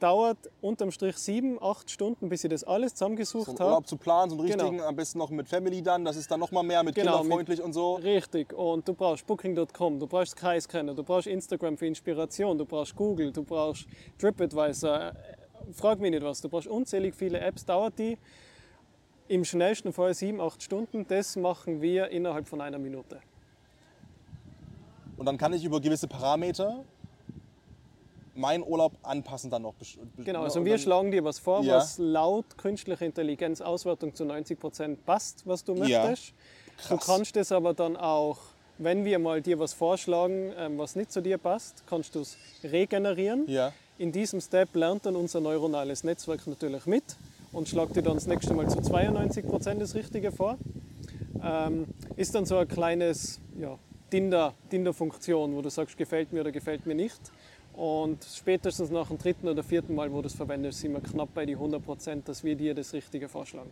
Dauert unterm Strich sieben, acht Stunden, bis ich das alles So zusammengesucht habe. Urlaub zu planen, so einen Genau. richtigen, am besten noch mit Family dann, das ist dann noch mal mehr mit Genau, kinderfreundlich und so. Richtig. Und du brauchst Booking.com, du brauchst Skyscanner, du brauchst Instagram für Inspiration, du brauchst Google, du brauchst TripAdvisor. Äh, Frag mich nicht was. Du brauchst unzählig viele Apps. Dauert die im schnellsten Fall sieben, acht Stunden. Das machen wir innerhalb von einer Minute. Und dann kann ich über gewisse Parameter meinen Urlaub anpassen dann noch. Genau, ne, also wir schlagen dir was vor, Ja. was laut künstlicher Intelligenz Auswertung zu 90 Prozent passt, was du Ja. möchtest. Du Krass. kannst es aber dann auch, wenn wir mal dir was vorschlagen, ähm, was nicht zu dir passt, kannst du es regenerieren. Ja. In diesem Step lernt dann unser neuronales Netzwerk natürlich mit und schlagt dir dann das nächste Mal zu 92 Prozent das Richtige vor. Ähm, ist dann so ein kleines ja, Tinder- Tinder-Funktion, wo du sagst, gefällt mir oder gefällt mir nicht. Und spätestens nach dem dritten oder vierten Mal, wo du es verwendest, sind wir knapp bei die 100 Prozent, dass wir dir das Richtige vorschlagen.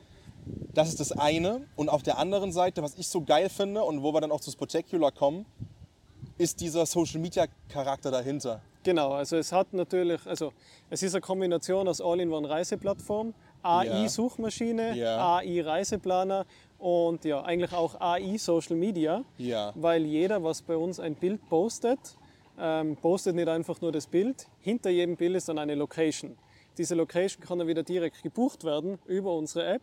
Das ist das eine. Und auf der anderen Seite, was ich so geil finde und wo wir dann auch zu Spectacular kommen, ist dieser Social Media Charakter dahinter. Genau, also es hat natürlich, also es ist eine Kombination aus All-in-One-Reiseplattform, AI-Suchmaschine, Ja. AI-Reiseplaner und ja, eigentlich auch AI-Social Media. Ja. weil jeder, was bei uns ein Bild postet, ähm, postet nicht einfach nur das Bild. Hinter jedem Bild ist dann eine Location. Diese Location kann dann wieder direkt gebucht werden über unsere App.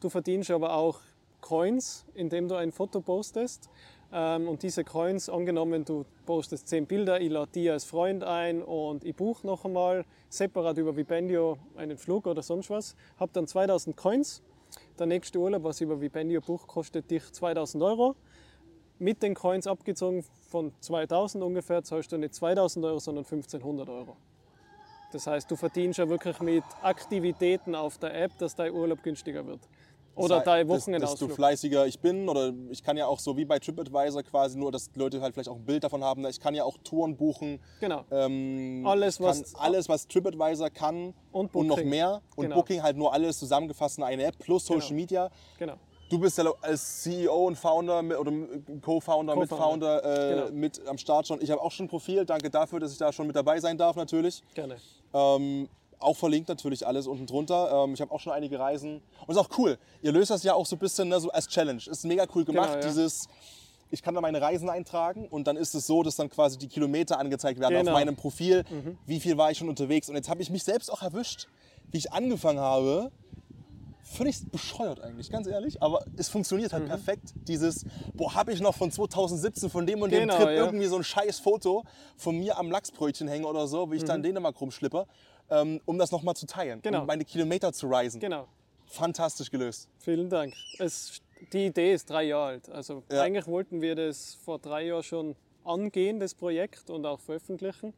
Du verdienst aber auch Coins, indem du ein Foto postest. Ähm, und diese Coins, angenommen, du postest zehn Bilder, ich lade die als Freund ein und ich buche noch einmal separat über Vipendio einen Flug oder sonst was, habe dann 2000 Coins. Der nächste Urlaub, was ich über Vipendio buche, kostet dich 2000 Euro mit den Coins abgezogen von 2000 ungefähr, zahlst du nicht 2000 Euro, sondern 1500 Euro. Das heißt, du verdienst ja wirklich mit Aktivitäten auf der App, dass dein Urlaub günstiger wird. Oder Das- dein dass- Desto Wochenendausflug. fleißiger ich bin oder ich kann ja auch so wie bei TripAdvisor quasi nur, dass Leute halt vielleicht auch ein Bild davon haben. Ich kann ja auch Touren buchen. Genau. Ähm, Alles, was- alles, was TripAdvisor kann Und noch Booking. mehr. Und Genau. Booking halt nur alles zusammengefasst in eine App plus Social Genau. Media. Genau. Du bist ja als CEO und Founder oder Co-Founder, Co-Founder. Mitfounder äh, Genau. mit am Start schon. Ich habe auch schon ein Profil. Danke dafür, dass ich da schon mit dabei sein darf natürlich. Gerne. Ähm, auch verlinkt natürlich alles unten drunter. Ähm, ich habe auch schon einige Reisen. Und ist auch cool. Ihr löst das ja auch so ein bisschen ne, so als Challenge. Ist mega cool gemacht. Genau, ja. Dieses, ich kann da meine Reisen eintragen und dann ist es so, dass dann quasi die Kilometer angezeigt werden Genau. auf meinem Profil. Wie viel war ich schon unterwegs? Und jetzt habe ich mich selbst auch erwischt, wie ich angefangen habe. Völlig bescheuert eigentlich, ganz ehrlich. Aber es funktioniert Mhm. halt perfekt. Dieses, boah, habe ich noch von 2017 von dem und dem Genau, Trip ja. irgendwie so ein scheiß Foto von mir am Lachsbrötchen hängen oder so, wie ich da in Dänemark rumschlipper, ähm, um das nochmal zu teilen. Mhm. Genau. Um meine Kilometer zu reisen. Genau. Fantastisch gelöst. Vielen Dank. Es, die Idee ist drei Jahre alt. Also Ja. eigentlich wollten wir das vor drei Jahren schon angehen, das Projekt, und auch veröffentlichen.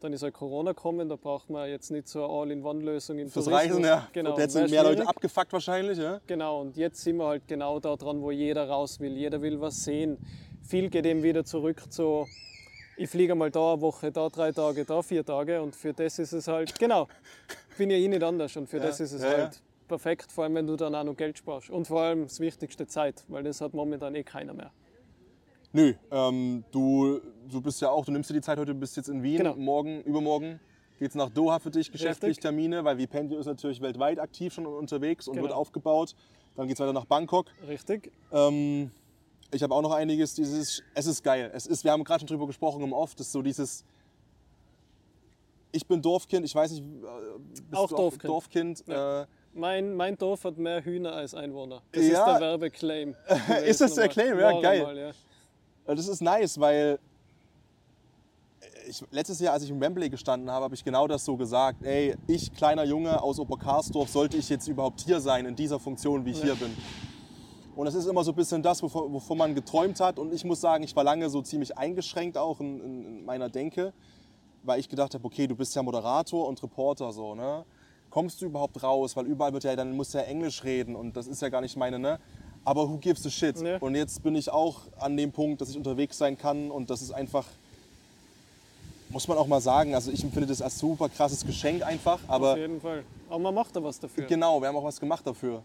Dann ist halt Corona gekommen, da braucht man jetzt nicht so eine All-in-One-Lösung im Fürs Tourismus. Reisen, ja. Genau, Und jetzt sind mehr Leute abgefuckt wahrscheinlich, ja. Genau, und jetzt sind wir halt genau da dran, wo jeder raus will. Jeder will was sehen. Viel geht eben wieder zurück zu, ich fliege mal da eine Woche, da drei Tage, da vier Tage. Und für das ist es halt, genau, bin ja eh nicht anders. Und für das ist es ja, ja. halt perfekt, vor allem wenn du dann auch noch Geld sparst. Und vor allem das Wichtigste Zeit, weil das hat momentan eh keiner mehr. Nö, ähm, du, du bist ja auch, du nimmst dir die Zeit heute, du bist jetzt in Wien. Genau. Morgen, übermorgen geht's nach Doha für dich, geschäftlich Richtig. Termine, weil Vipendio ist natürlich weltweit aktiv schon unterwegs und Genau. wird aufgebaut. Dann geht's weiter nach Bangkok. Richtig? Ähm, ich habe auch noch einiges, dieses, es ist geil. Es ist, wir haben gerade schon drüber gesprochen im Off, das ist so dieses, ich bin Dorfkind, ich weiß nicht, äh, Auch Dorfkind. Dorfkind Ja. äh, Mein, mein Dorf hat mehr Hühner als Einwohner. Das Ja. ist der Werbeclaim. [laughs] Ist das der Claim? Ja, geil. Mal, ja. Das ist nice, weil ich, letztes Jahr, als ich im Wembley gestanden habe, habe ich genau das so gesagt. Ey, ich, kleiner Junge aus Oberkarsdorf, sollte ich jetzt überhaupt hier sein, in dieser Funktion, wie ich hier bin? Und das ist immer so ein bisschen das, wovon, wovon man geträumt hat. Und ich muss sagen, ich war lange so ziemlich eingeschränkt auch in, in, in meiner Denke, weil ich gedacht habe, okay, du bist ja Moderator und Reporter so, ne? Kommst du überhaupt raus? Weil überall wird ja, dann musst du ja Englisch reden und das ist ja gar nicht meine, ne? Aber who gives a shit? Ja. Und jetzt bin ich auch an dem Punkt, dass ich unterwegs sein kann und das ist einfach, muss man auch mal sagen, also ich empfinde das als super krasses Geschenk einfach, aber Auf jeden Fall. Aber man macht da was dafür. Genau, wir haben auch was gemacht dafür.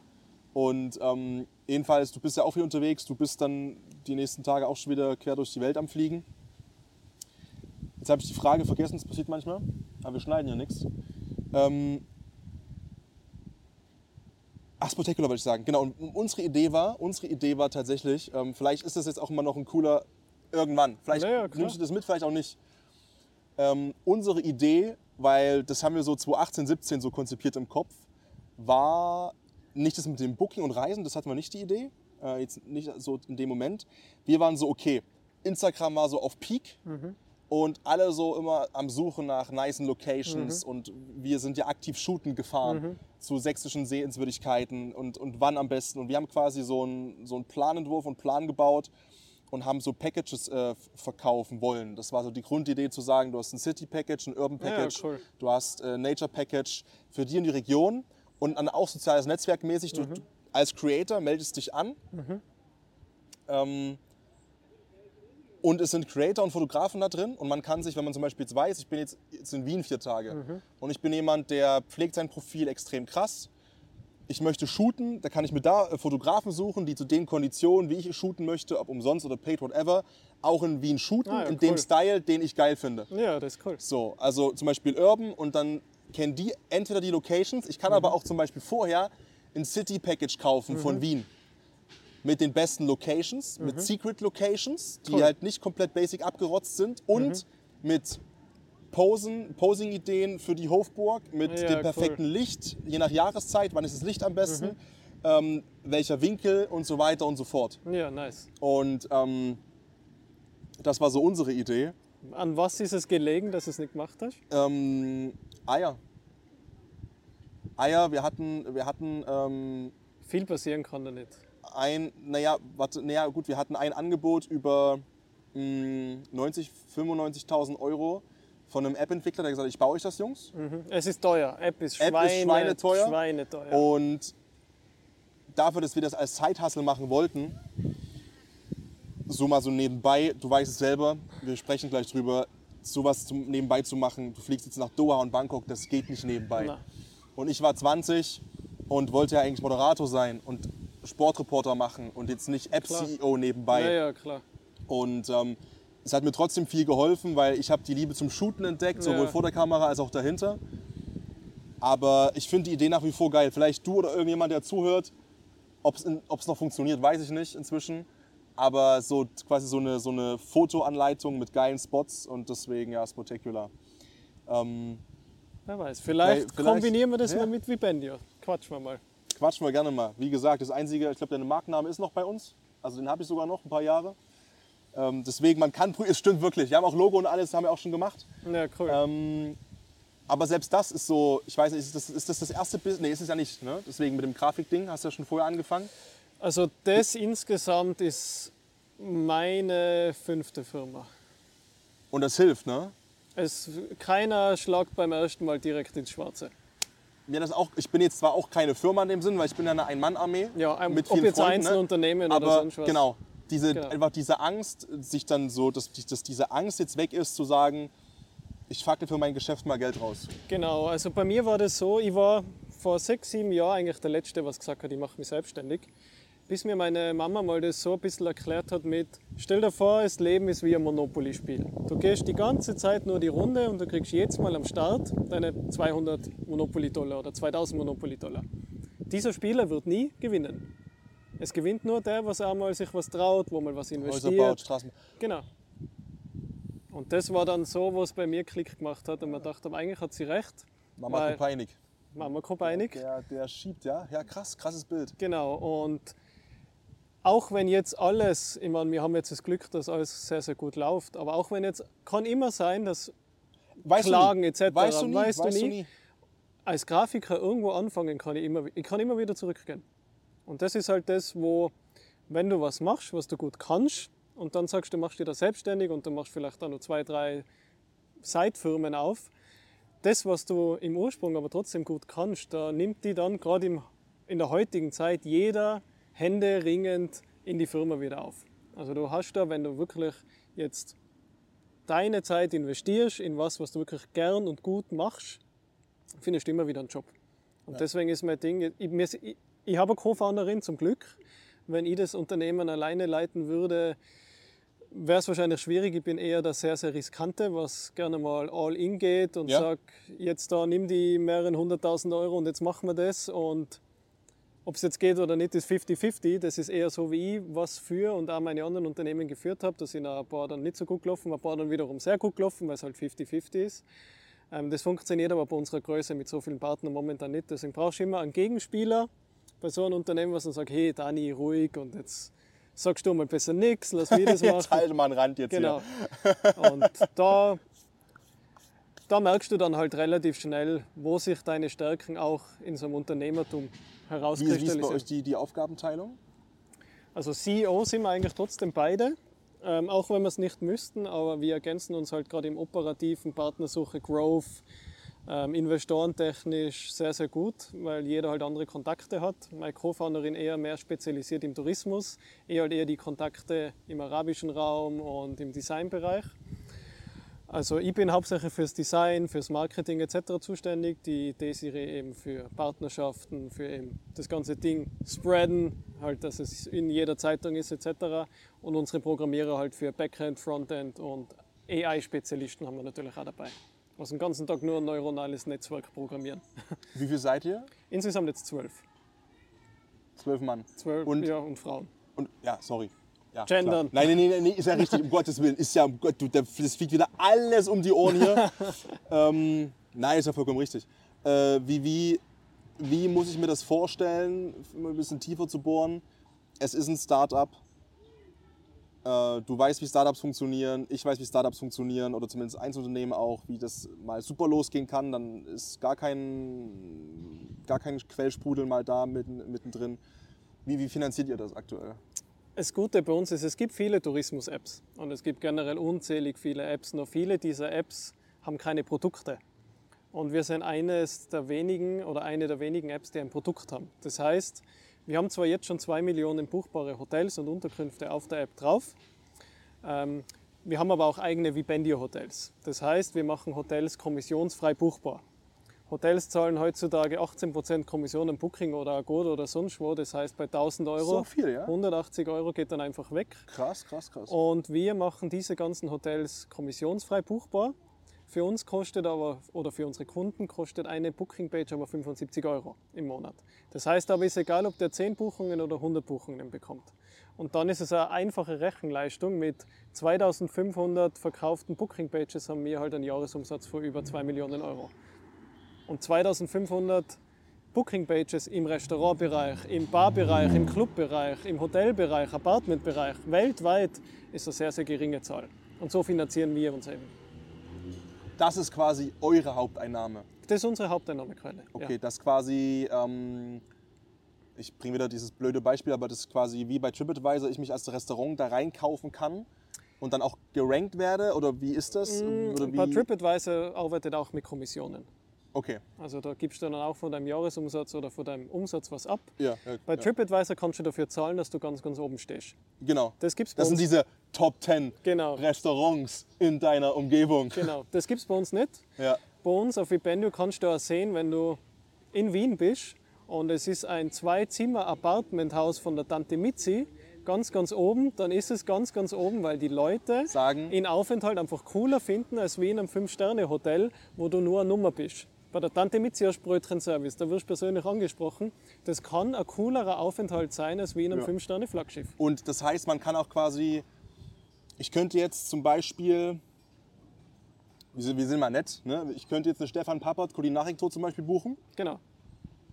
Und ähm, jedenfalls, du bist ja auch viel unterwegs, du bist dann die nächsten Tage auch schon wieder quer durch die Welt am Fliegen. Jetzt habe ich die Frage vergessen, das passiert manchmal, aber wir schneiden ja nichts. Ähm, ach, Spectacular wollte ich sagen. Genau, und unsere Idee war, unsere Idee war tatsächlich, ähm, vielleicht ist das jetzt auch immer noch ein cooler irgendwann. Vielleicht Ja, ja, klar. nimmst du das mit, vielleicht auch nicht. Ähm, unsere Idee, weil das haben wir so 2018, 17 so konzipiert im Kopf, war nicht das mit dem Booking und Reisen, das hatten wir nicht die Idee, äh, jetzt nicht so in dem Moment. Wir waren so, okay, Instagram war so auf Peak und alle so immer am Suchen nach nicen Locations und wir sind ja aktiv shooten gefahren zu sächsischen Sehenswürdigkeiten und, und wann am besten. Und wir haben quasi so einen, so einen Planentwurf und Plan gebaut und haben so Packages äh, verkaufen wollen. Das war so die Grundidee zu sagen, du hast ein City Package, ein Urban Ja, Package, cool. du hast äh, Nature Package für die und die Region und dann auch soziales Netzwerk mäßig. Du, du als Creator meldest dich an. Ähm, und es sind Creator und Fotografen da drin und man kann sich, wenn man zum Beispiel jetzt weiß, ich bin jetzt, jetzt in Wien vier Tage und ich bin jemand, der pflegt sein Profil extrem krass. Ich möchte shooten, da kann ich mir da äh, Fotografen suchen, die zu den Konditionen, wie ich shooten möchte, ob umsonst oder paid, whatever, auch in Wien shooten, Ah ja, in dem cool. Style, den ich geil finde. Ja, das ist cool. So, also zum Beispiel Urban und dann kennen die entweder die Locations, ich kann aber auch zum Beispiel vorher ein City Package kaufen von Wien. Mit den besten Locations, mit Secret Locations, die Cool. halt nicht komplett basic abgerotzt sind und mit Posen, Posing-Ideen für die Hofburg, mit Ja, dem perfekten Licht, je nach Jahreszeit, wann ist das Licht am besten, ähm, welcher Winkel und so weiter und so fort. Ja, nice. Und ähm, das war so unsere Idee. An was ist es gelegen, dass du es nicht gemacht hast? Ähm, Eier. Eier, wir hatten, wir hatten ähm, Viel passieren kann da nicht. Ein, naja, warte, naja, gut, wir hatten ein Angebot über mh, 90, 95.000 Euro von einem App-Entwickler, der gesagt hat, ich baue euch das, Jungs. Es ist teuer. App ist, App ist Schweine, schweineteuer. schweineteuer. Und dafür, dass wir das als Zeithassel machen wollten, so mal so nebenbei, du weißt es selber, wir sprechen gleich drüber, sowas zum, nebenbei zu machen, du fliegst jetzt nach Doha und Bangkok, das geht nicht nebenbei. Na. Und ich war 20 und wollte ja eigentlich Moderator sein und Sportreporter machen und jetzt nicht App-CEO nebenbei. ja, ja, klar. Und ähm, es hat mir trotzdem viel geholfen, weil ich habe die Liebe zum Shooten entdeckt, sowohl Ja. vor der Kamera als auch dahinter. Aber ich finde die Idee nach wie vor geil. Vielleicht du oder irgendjemand, der zuhört, ob es noch funktioniert, weiß ich nicht inzwischen. Aber so quasi so eine, so eine Fotoanleitung mit geilen Spots und deswegen ja, Spotacular. Ähm, Wer weiß. Vielleicht, vielleicht- kombinieren wir das ja. mal mit Vibendio. Quatschen wir mal. Quatschen wir gerne mal. Wie gesagt, das Einzige, ich glaube, der Markenname ist noch bei uns. Also den habe ich sogar noch ein paar Jahre. Ähm, deswegen, man kann, es stimmt wirklich. Wir haben auch Logo und alles, haben wir auch schon gemacht. Ja, cool. Ähm, aber selbst das ist so, ich weiß nicht, ist das ist das, das erste Business? Nee, ist es ja nicht. Ne? Deswegen mit dem Grafikding hast du ja schon vorher angefangen. Also das insgesamt ist meine fünfte Firma. Und das hilft, ne? Es, keiner schlagt beim ersten Mal direkt ins Schwarze. Mir das auch, ich bin jetzt zwar auch keine Firma in dem Sinn, weil ich bin ja eine Ein-Mann-Armee. Ja, ein, mit ob vielen jetzt Freunden, Einzelunternehmen ne? oder Aber sonst was. genau, diese, Genau. einfach diese Angst, sich dann so, dass, dass diese Angst jetzt weg ist, zu sagen, ich fackel für mein Geschäft mal Geld raus. Genau, also bei mir war das so, ich war vor sechs, sieben Jahren eigentlich der Letzte, was gesagt hat, ich mache mich selbstständig. Bis mir meine Mama mal das so ein bisschen erklärt hat mit, stell dir vor, das Leben ist wie ein Monopoly-Spiel. Du gehst die ganze Zeit nur die Runde und du kriegst jedes Mal am Start deine 200 Monopoly-Dollar oder 2000 Monopoly-Dollar. Dieser Spieler wird nie gewinnen. Es gewinnt nur der, was einmal sich was traut, wo mal was Häuser investiert. baut, Straßen. Genau. Und das war dann so, wo es bei mir Klick gemacht hat und man dachte, eigentlich hat sie recht. Mama Kopeinik. Mama Kopeinik. Der, der schiebt, ja? Ja, krass, krasses Bild. Genau. Und auch wenn jetzt alles, ich meine, wir haben jetzt das Glück, dass alles sehr, sehr gut läuft, aber auch wenn jetzt, kann immer sein, dass Weißt Klagen du nie. etc. Weißt du nie, Weißt du weißt nie. als Grafiker irgendwo anfangen kann ich immer, ich kann immer wieder zurückgehen. Und das ist halt das, wo, wenn du was machst, was du gut kannst, und dann sagst du, machst dich da selbstständig und dann machst vielleicht auch noch zwei, drei Seitfirmen auf, das, was du im Ursprung aber trotzdem gut kannst, da nimmt die dann gerade in der heutigen Zeit jeder händeringend in die Firma wieder auf. Also du hast da, wenn du wirklich jetzt deine Zeit investierst in was, was du wirklich gern und gut machst, findest du immer wieder einen Job. Und deswegen ist mein Ding, ich, ich, ich habe eine Co-Founderin zum Glück. Wenn ich das Unternehmen alleine leiten würde, wäre es wahrscheinlich schwierig. Ich bin eher der sehr, sehr riskante, was gerne mal all in geht und Ja. sagt, jetzt da nimm die mehreren hunderttausend Euro und jetzt machen wir das. Und ob es jetzt geht oder nicht, ist 50-50. Das ist eher so, wie ich was für und auch meine anderen Unternehmen geführt habe. Da sind auch ein paar dann nicht so gut gelaufen, ein paar dann wiederum sehr gut gelaufen, weil es halt 50-50 ist. Ähm, das funktioniert aber bei unserer Größe mit so vielen Partnern momentan nicht. Deswegen brauchst du immer einen Gegenspieler bei so einem Unternehmen, was dann sagt, hey Dani, ruhig und jetzt sagst du mal besser nichts, lass mich das [laughs] Jetzt machen. halte mal einen Rand jetzt Genau. hier. Und da, da merkst du dann halt relativ schnell, wo sich deine Stärken auch in so einem Unternehmertum Wie, wie ist bei herauskristallisieren. euch die, die Aufgabenteilung? Also CEO sind wir eigentlich trotzdem beide, ähm, auch wenn wir es nicht müssten, aber wir ergänzen uns halt gerade im operativen Partnersuche, Growth, ähm, investorentechnisch sehr, sehr gut, weil jeder halt andere Kontakte hat. Meine Co-Founderin eher mehr spezialisiert im Tourismus, eher halt eher die Kontakte im arabischen Raum und im Designbereich. Also ich bin hauptsächlich fürs Design, fürs Marketing etc. zuständig, die Desiree eben für Partnerschaften, für eben das ganze Ding spreaden, halt, dass es in jeder Zeitung ist etc. Und unsere Programmierer halt für Backend, Frontend und AI-Spezialisten haben wir natürlich auch dabei. Was den ganzen Tag nur ein neuronales Netzwerk programmieren. [laughs] Wie viel seid ihr? Insgesamt jetzt zwölf. Zwölf Mann. Zwölf Und- ja, und Frauen. Und ja, sorry. Ja, Gendern. klar. Nein, nein, nein, nein, ist ja richtig, um [laughs] Gottes Willen. Ist ja, um Gott, du, da- das fliegt wieder alles um die Ohren hier. [laughs] ähm, nein, ist ja vollkommen richtig. Äh, wie, wie, wie muss ich mir das vorstellen, um ein bisschen tiefer zu bohren? Es ist ein Start-up. Äh, du weißt, wie Startups funktionieren. Ich weiß, wie Startups funktionieren. Oder zumindest Einzelunternehmen auch, wie das mal super losgehen kann. Dann ist gar kein, gar kein Quellsprudel mal da mitten, mittendrin. Wie, wie finanziert ihr das aktuell? Das Gute bei uns ist, es gibt viele Tourismus-Apps und es gibt generell unzählig viele Apps. Nur viele dieser Apps haben keine Produkte. Und wir sind eines der wenigen oder eine der wenigen Apps, die ein Produkt haben. Das heißt, wir haben zwar jetzt schon zwei Millionen buchbare Hotels und Unterkünfte auf der App drauf, ähm, wir haben aber auch eigene Vibendio-Hotels. Das heißt, wir machen Hotels kommissionsfrei buchbar. Hotels zahlen heutzutage 18% Kommission am Booking oder Agoda oder sonst wo. Das heißt, bei 1000 Euro, So viel, ja? 180 Euro geht dann einfach weg. Krass, krass, krass. Und wir machen diese ganzen Hotels kommissionsfrei buchbar. Für uns kostet aber, oder für unsere Kunden kostet eine Booking-Page aber 75 Euro im Monat. Das heißt aber, ist egal, ob der 10 Buchungen oder 100 Buchungen bekommt. Und dann ist es eine einfache Rechenleistung. Mit 2500 verkauften Booking-Pages haben wir halt einen Jahresumsatz von über 2 Millionen Euro. Und 2500 Booking-Pages im Restaurantbereich, im Barbereich, im Clubbereich, im Hotelbereich, Apartmentbereich, weltweit ist eine sehr, sehr geringe Zahl. Und so finanzieren wir uns eben. Das ist quasi eure Haupteinnahme. Das ist unsere Haupteinnahmequelle. Okay, Ja. das quasi, ähm, ich bringe wieder dieses blöde Beispiel, aber das ist quasi wie bei TripAdvisor, ich mich als Restaurant da reinkaufen kann und dann auch gerankt werde? Oder wie ist das? Oder Bei wie? TripAdvisor arbeitet auch mit Kommissionen. Okay, Also da gibst du dann auch von deinem Jahresumsatz oder von deinem Umsatz was ab. ja. ja, Bei. TripAdvisor kannst du dafür zahlen, dass du ganz, ganz oben stehst. Genau. Das gibt's bei Das sind uns. diese Top 10 Genau. Restaurants in deiner Umgebung. Genau, das gibt es bei uns nicht. Ja. Bei uns auf Vipendio kannst du auch sehen, wenn du in Wien bist und es ist ein Zwei-Zimmer-Apartmenthaus von der Tante Mitzi, ganz, ganz oben, dann ist es ganz, ganz oben, weil die Leute Sagen- den Aufenthalt einfach cooler finden als wie in einem Fünf-Sterne-Hotel, wo du nur eine Nummer bist. Bei der Tante Mitzi hast du Brötchenservice, da wirst du persönlich angesprochen. Das kann ein coolerer Aufenthalt sein als wie in einem Ja. Fünf-Sterne-Flaggschiff. Und das heißt, man kann auch quasi, ich könnte jetzt zum Beispiel, wir sind, wir sind mal nett, ne? ich könnte jetzt eine Stefan Pappert Kulinarik-Tour zum Beispiel buchen, Genau,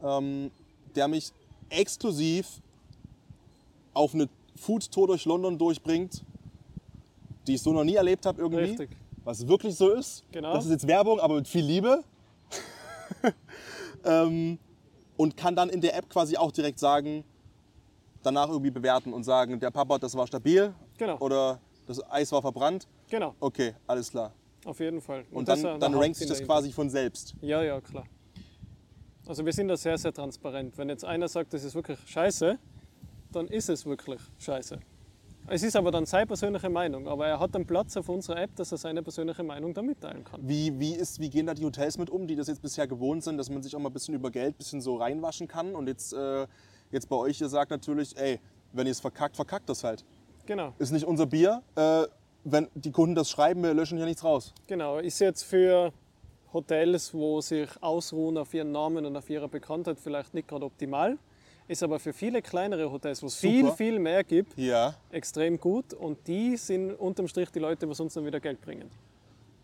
ähm, der mich exklusiv auf eine Food-Tour durch London durchbringt, die ich so noch nie erlebt habe irgendwie. Richtig. Was wirklich so ist. Genau. Das ist jetzt Werbung, aber mit viel Liebe. [laughs] ähm, und kann dann in der App quasi auch direkt sagen, danach irgendwie bewerten und sagen, der Papa, das war stabil Genau. oder das Eis war verbrannt. genau, Okay, alles klar. auf jeden Fall. Und, ist dann, dann rankt sich das dahinter. quasi von selbst. Ja, ja, klar. Also wir sind da sehr, sehr transparent. Wenn jetzt einer sagt, das ist wirklich scheiße, dann ist es wirklich scheiße. Es ist aber dann seine persönliche Meinung. Aber er hat einen Platz auf unserer App, dass er seine persönliche Meinung da mitteilen kann. Wie, wie, ist, wie gehen da die Hotels mit um, die das jetzt bisher gewohnt sind, dass man sich auch mal ein bisschen über Geld ein bisschen so reinwaschen kann? Und jetzt, äh, jetzt bei euch, ihr sagt natürlich, ey, wenn ihr es verkackt, verkackt das halt. Genau, Ist nicht unser Bier. Äh, wenn die Kunden das schreiben, wir löschen hier nichts raus. genau. Ist jetzt für Hotels, wo sich ausruhen auf ihren Namen und auf ihre Bekanntheit, vielleicht nicht gerade optimal. Ist aber für viele kleinere Hotels, wo es viel, viel mehr gibt, Ja. extrem gut. Und die sind unterm Strich die Leute, was uns dann wieder Geld bringen.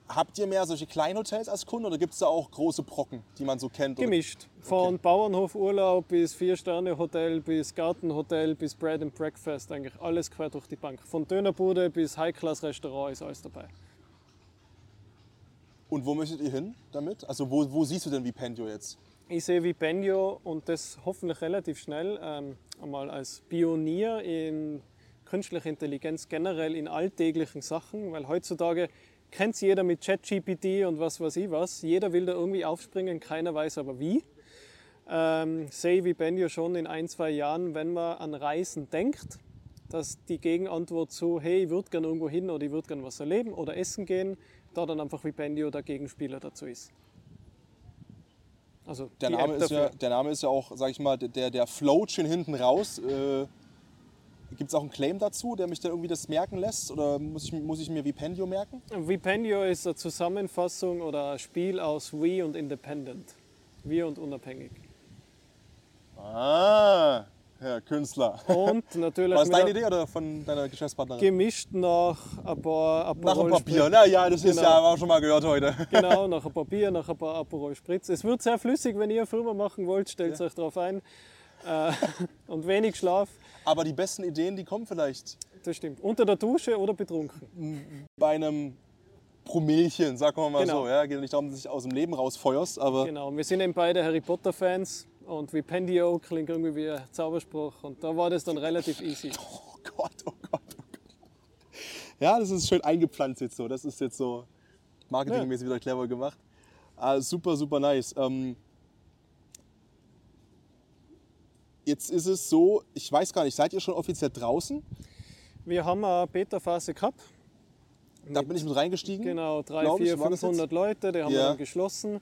Habt ihr mehr solche Kleinhotels als Kunden oder gibt es da auch große Brocken, die man so kennt? Gemischt. Von Bauernhofurlaub bis Vier-Sterne-Hotel bis Gartenhotel bis Bread and Breakfast. Eigentlich alles quer durch die Bank. Von Dönerbude bis High-Class-Restaurant ist alles dabei. Und wo möchtet ihr hin damit? Also wo, wo siehst du denn Vipendio jetzt? Ich sehe Vipendio und das hoffentlich relativ schnell ähm, einmal als Pionier in künstlicher Intelligenz generell in alltäglichen Sachen, weil heutzutage kennt jeder mit ChatGPT und was weiß ich was. Jeder will da irgendwie aufspringen, keiner weiß aber wie. Ähm, sehe Vipendio schon in ein, zwei Jahren, wenn man an Reisen denkt, dass die Gegenantwort zu, hey, ich würde gerne irgendwo hin oder ich würde gerne was erleben oder essen gehen, da dann einfach Vipendio der Gegenspieler dazu ist. Also Der Name, App ist ja, der Name ist ja auch, sag ich mal, der, der float schon hinten raus. Äh, Gibt es auch einen Claim dazu, der mich da irgendwie das merken lässt? Oder muss ich, muss ich mir Vipendio merken? Vipendio ist eine Zusammenfassung oder ein Spiel aus We und Independent. Wir und unabhängig. Ah, Herr Künstler. Und natürlich War mit deine Idee oder von deiner Geschäftspartnerin? gemischt nach ein paar Nach dem Aperol Papier. Spritz. Na ja, das ist Genau. ja haben wir auch schon mal gehört heute. Genau, [laughs] nach ein paar Bier, nach ein paar Aperol Spritz. Es wird sehr flüssig, wenn ihr Firma machen wollt, stellt euch darauf ein. Äh, [laughs] und wenig Schlaf, Aber die besten Ideen, die kommen vielleicht das stimmt. Unter der Dusche oder betrunken. bei einem Promillchen, sagen wir mal Genau. so. Ja, geht nicht darum, dass du dich aus dem Leben rausfeuerst, aber Genau, wir sind eben beide Harry Potter Fans und Vipendio klingt irgendwie wie ein Zauberspruch und da war das dann relativ easy. [laughs] oh Gott, oh Gott, oh Gott. Ja, das ist schön eingepflanzt jetzt so. Das ist jetzt so marketingmäßig wieder clever gemacht. Ah, super, super nice. Ähm, jetzt ist es so, ich weiß gar nicht, seid ihr schon offiziell draußen? Wir haben eine Beta-Phase gehabt. Da bin ich mit reingestiegen. Genau, 300, glaub ich, 400, war das 500 Leute, die haben Ja. wir dann geschlossen.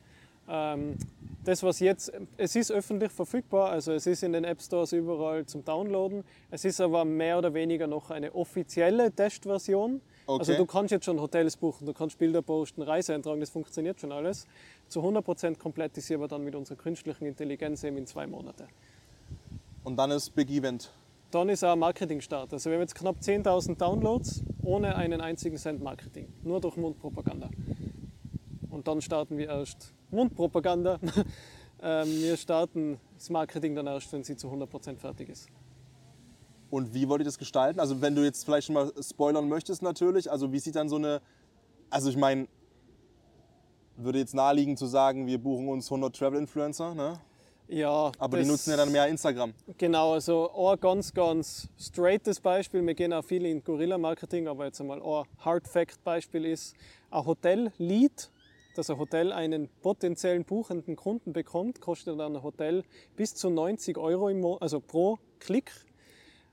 Ähm, das, was jetzt, es ist öffentlich verfügbar, also es ist in den App Stores überall zum Downloaden. Es ist aber mehr oder weniger noch eine offizielle Testversion. Also Okay. du kannst jetzt schon Hotels buchen, du kannst Bilder posten, Reise eintragen, das funktioniert schon alles. Zu 100% komplett ist sie aber dann mit unserer künstlichen Intelligenz eben in zwei Monate. Und dann ist Big Event. Dann ist auch Marketingstart. Also wir haben jetzt knapp 10.000 Downloads ohne einen einzigen Cent Marketing, nur durch Mundpropaganda. Und dann starten wir erst Mundpropaganda. [laughs] ähm, wir starten das Marketing dann erst, wenn sie zu 100% fertig ist. Und wie wollt ihr das gestalten? Also wenn du jetzt vielleicht schon mal spoilern möchtest natürlich, also wie sieht dann so eine, also ich meine, würde jetzt naheliegen zu sagen, wir buchen uns 100 Travel-Influencer, ne? Ja, aber die nutzen ja dann mehr Instagram. Genau, also ein ganz, ganz straightes Beispiel, wir gehen auch viel in Guerilla-Marketing, aber jetzt einmal ein Hard-Fact-Beispiel ist ein Hotel-Lead, dass ein Hotel einen potenziellen buchenden Kunden bekommt, kostet dann ein Hotel bis zu 90 Euro im Mo also pro Klick.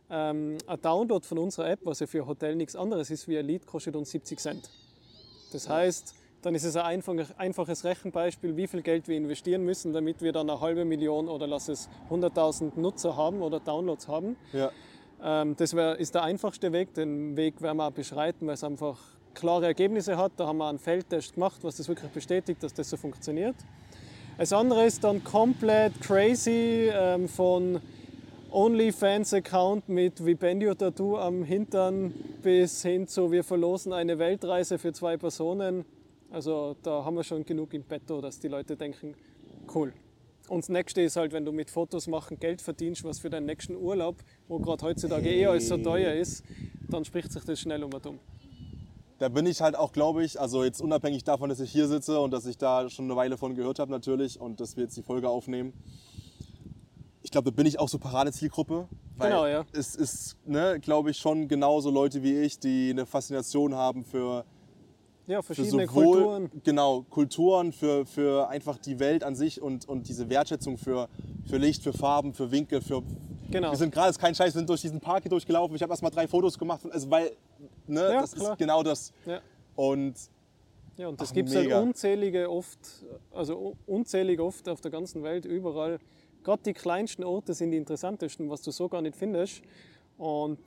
Ähm, ein Download von unserer App, was ja für ein Hotel nichts anderes ist wie ein Lead, kostet uns 70 Cent. Das heißt, dann ist es ein einfach- einfaches Rechenbeispiel, wie viel Geld wir investieren müssen, damit wir dann eine halbe Million oder lass es 100.000 Nutzer haben oder Downloads haben. Ja. Ähm, das wär, ist der einfachste Weg. Den Weg werden wir auch beschreiten, weil es einfach klare Ergebnisse hat. Da haben wir einen Feldtest gemacht, was das wirklich bestätigt, dass das so funktioniert. Das andere ist dann komplett crazy ähm, von OnlyFans-Account mit Vipendio-Tattoo am Hintern bis hin zu wir verlosen eine Weltreise für zwei Personen. Also da haben wir schon genug im Petto, dass die Leute denken, cool. Und das nächste ist halt, wenn du mit Fotos machen Geld verdienst, was für deinen nächsten Urlaub, wo gerade heutzutage eh alles so teuer ist, dann spricht sich das schnell um und um. Da bin ich halt auch, glaube ich, also jetzt unabhängig davon, dass ich hier sitze und dass ich da schon eine Weile von gehört habe natürlich und dass wir jetzt die Folge aufnehmen. Ich glaube, da bin ich auch so Paradezielgruppe. weil Genau, ja. Es ist, ne, glaube ich, schon genauso Leute wie ich, die eine Faszination haben für, Ja, für verschiedene sowohl Kulturen. Genau, Kulturen, für, für einfach die Welt an sich und, und diese Wertschätzung für, für Licht, für Farben, für Winkel, für. Genau. Wir sind gerade, ist kein Scheiß, wir sind durch diesen Park hier durchgelaufen. Ich habe erst mal drei Fotos gemacht, also weil, ne, Ja, das klar. ist genau das. Ja. Und Ja, und das gibt es halt unzählige oft, also unzählig oft auf der ganzen Welt, überall. Gerade die kleinsten Orte sind die interessantesten, was du so gar nicht findest. Und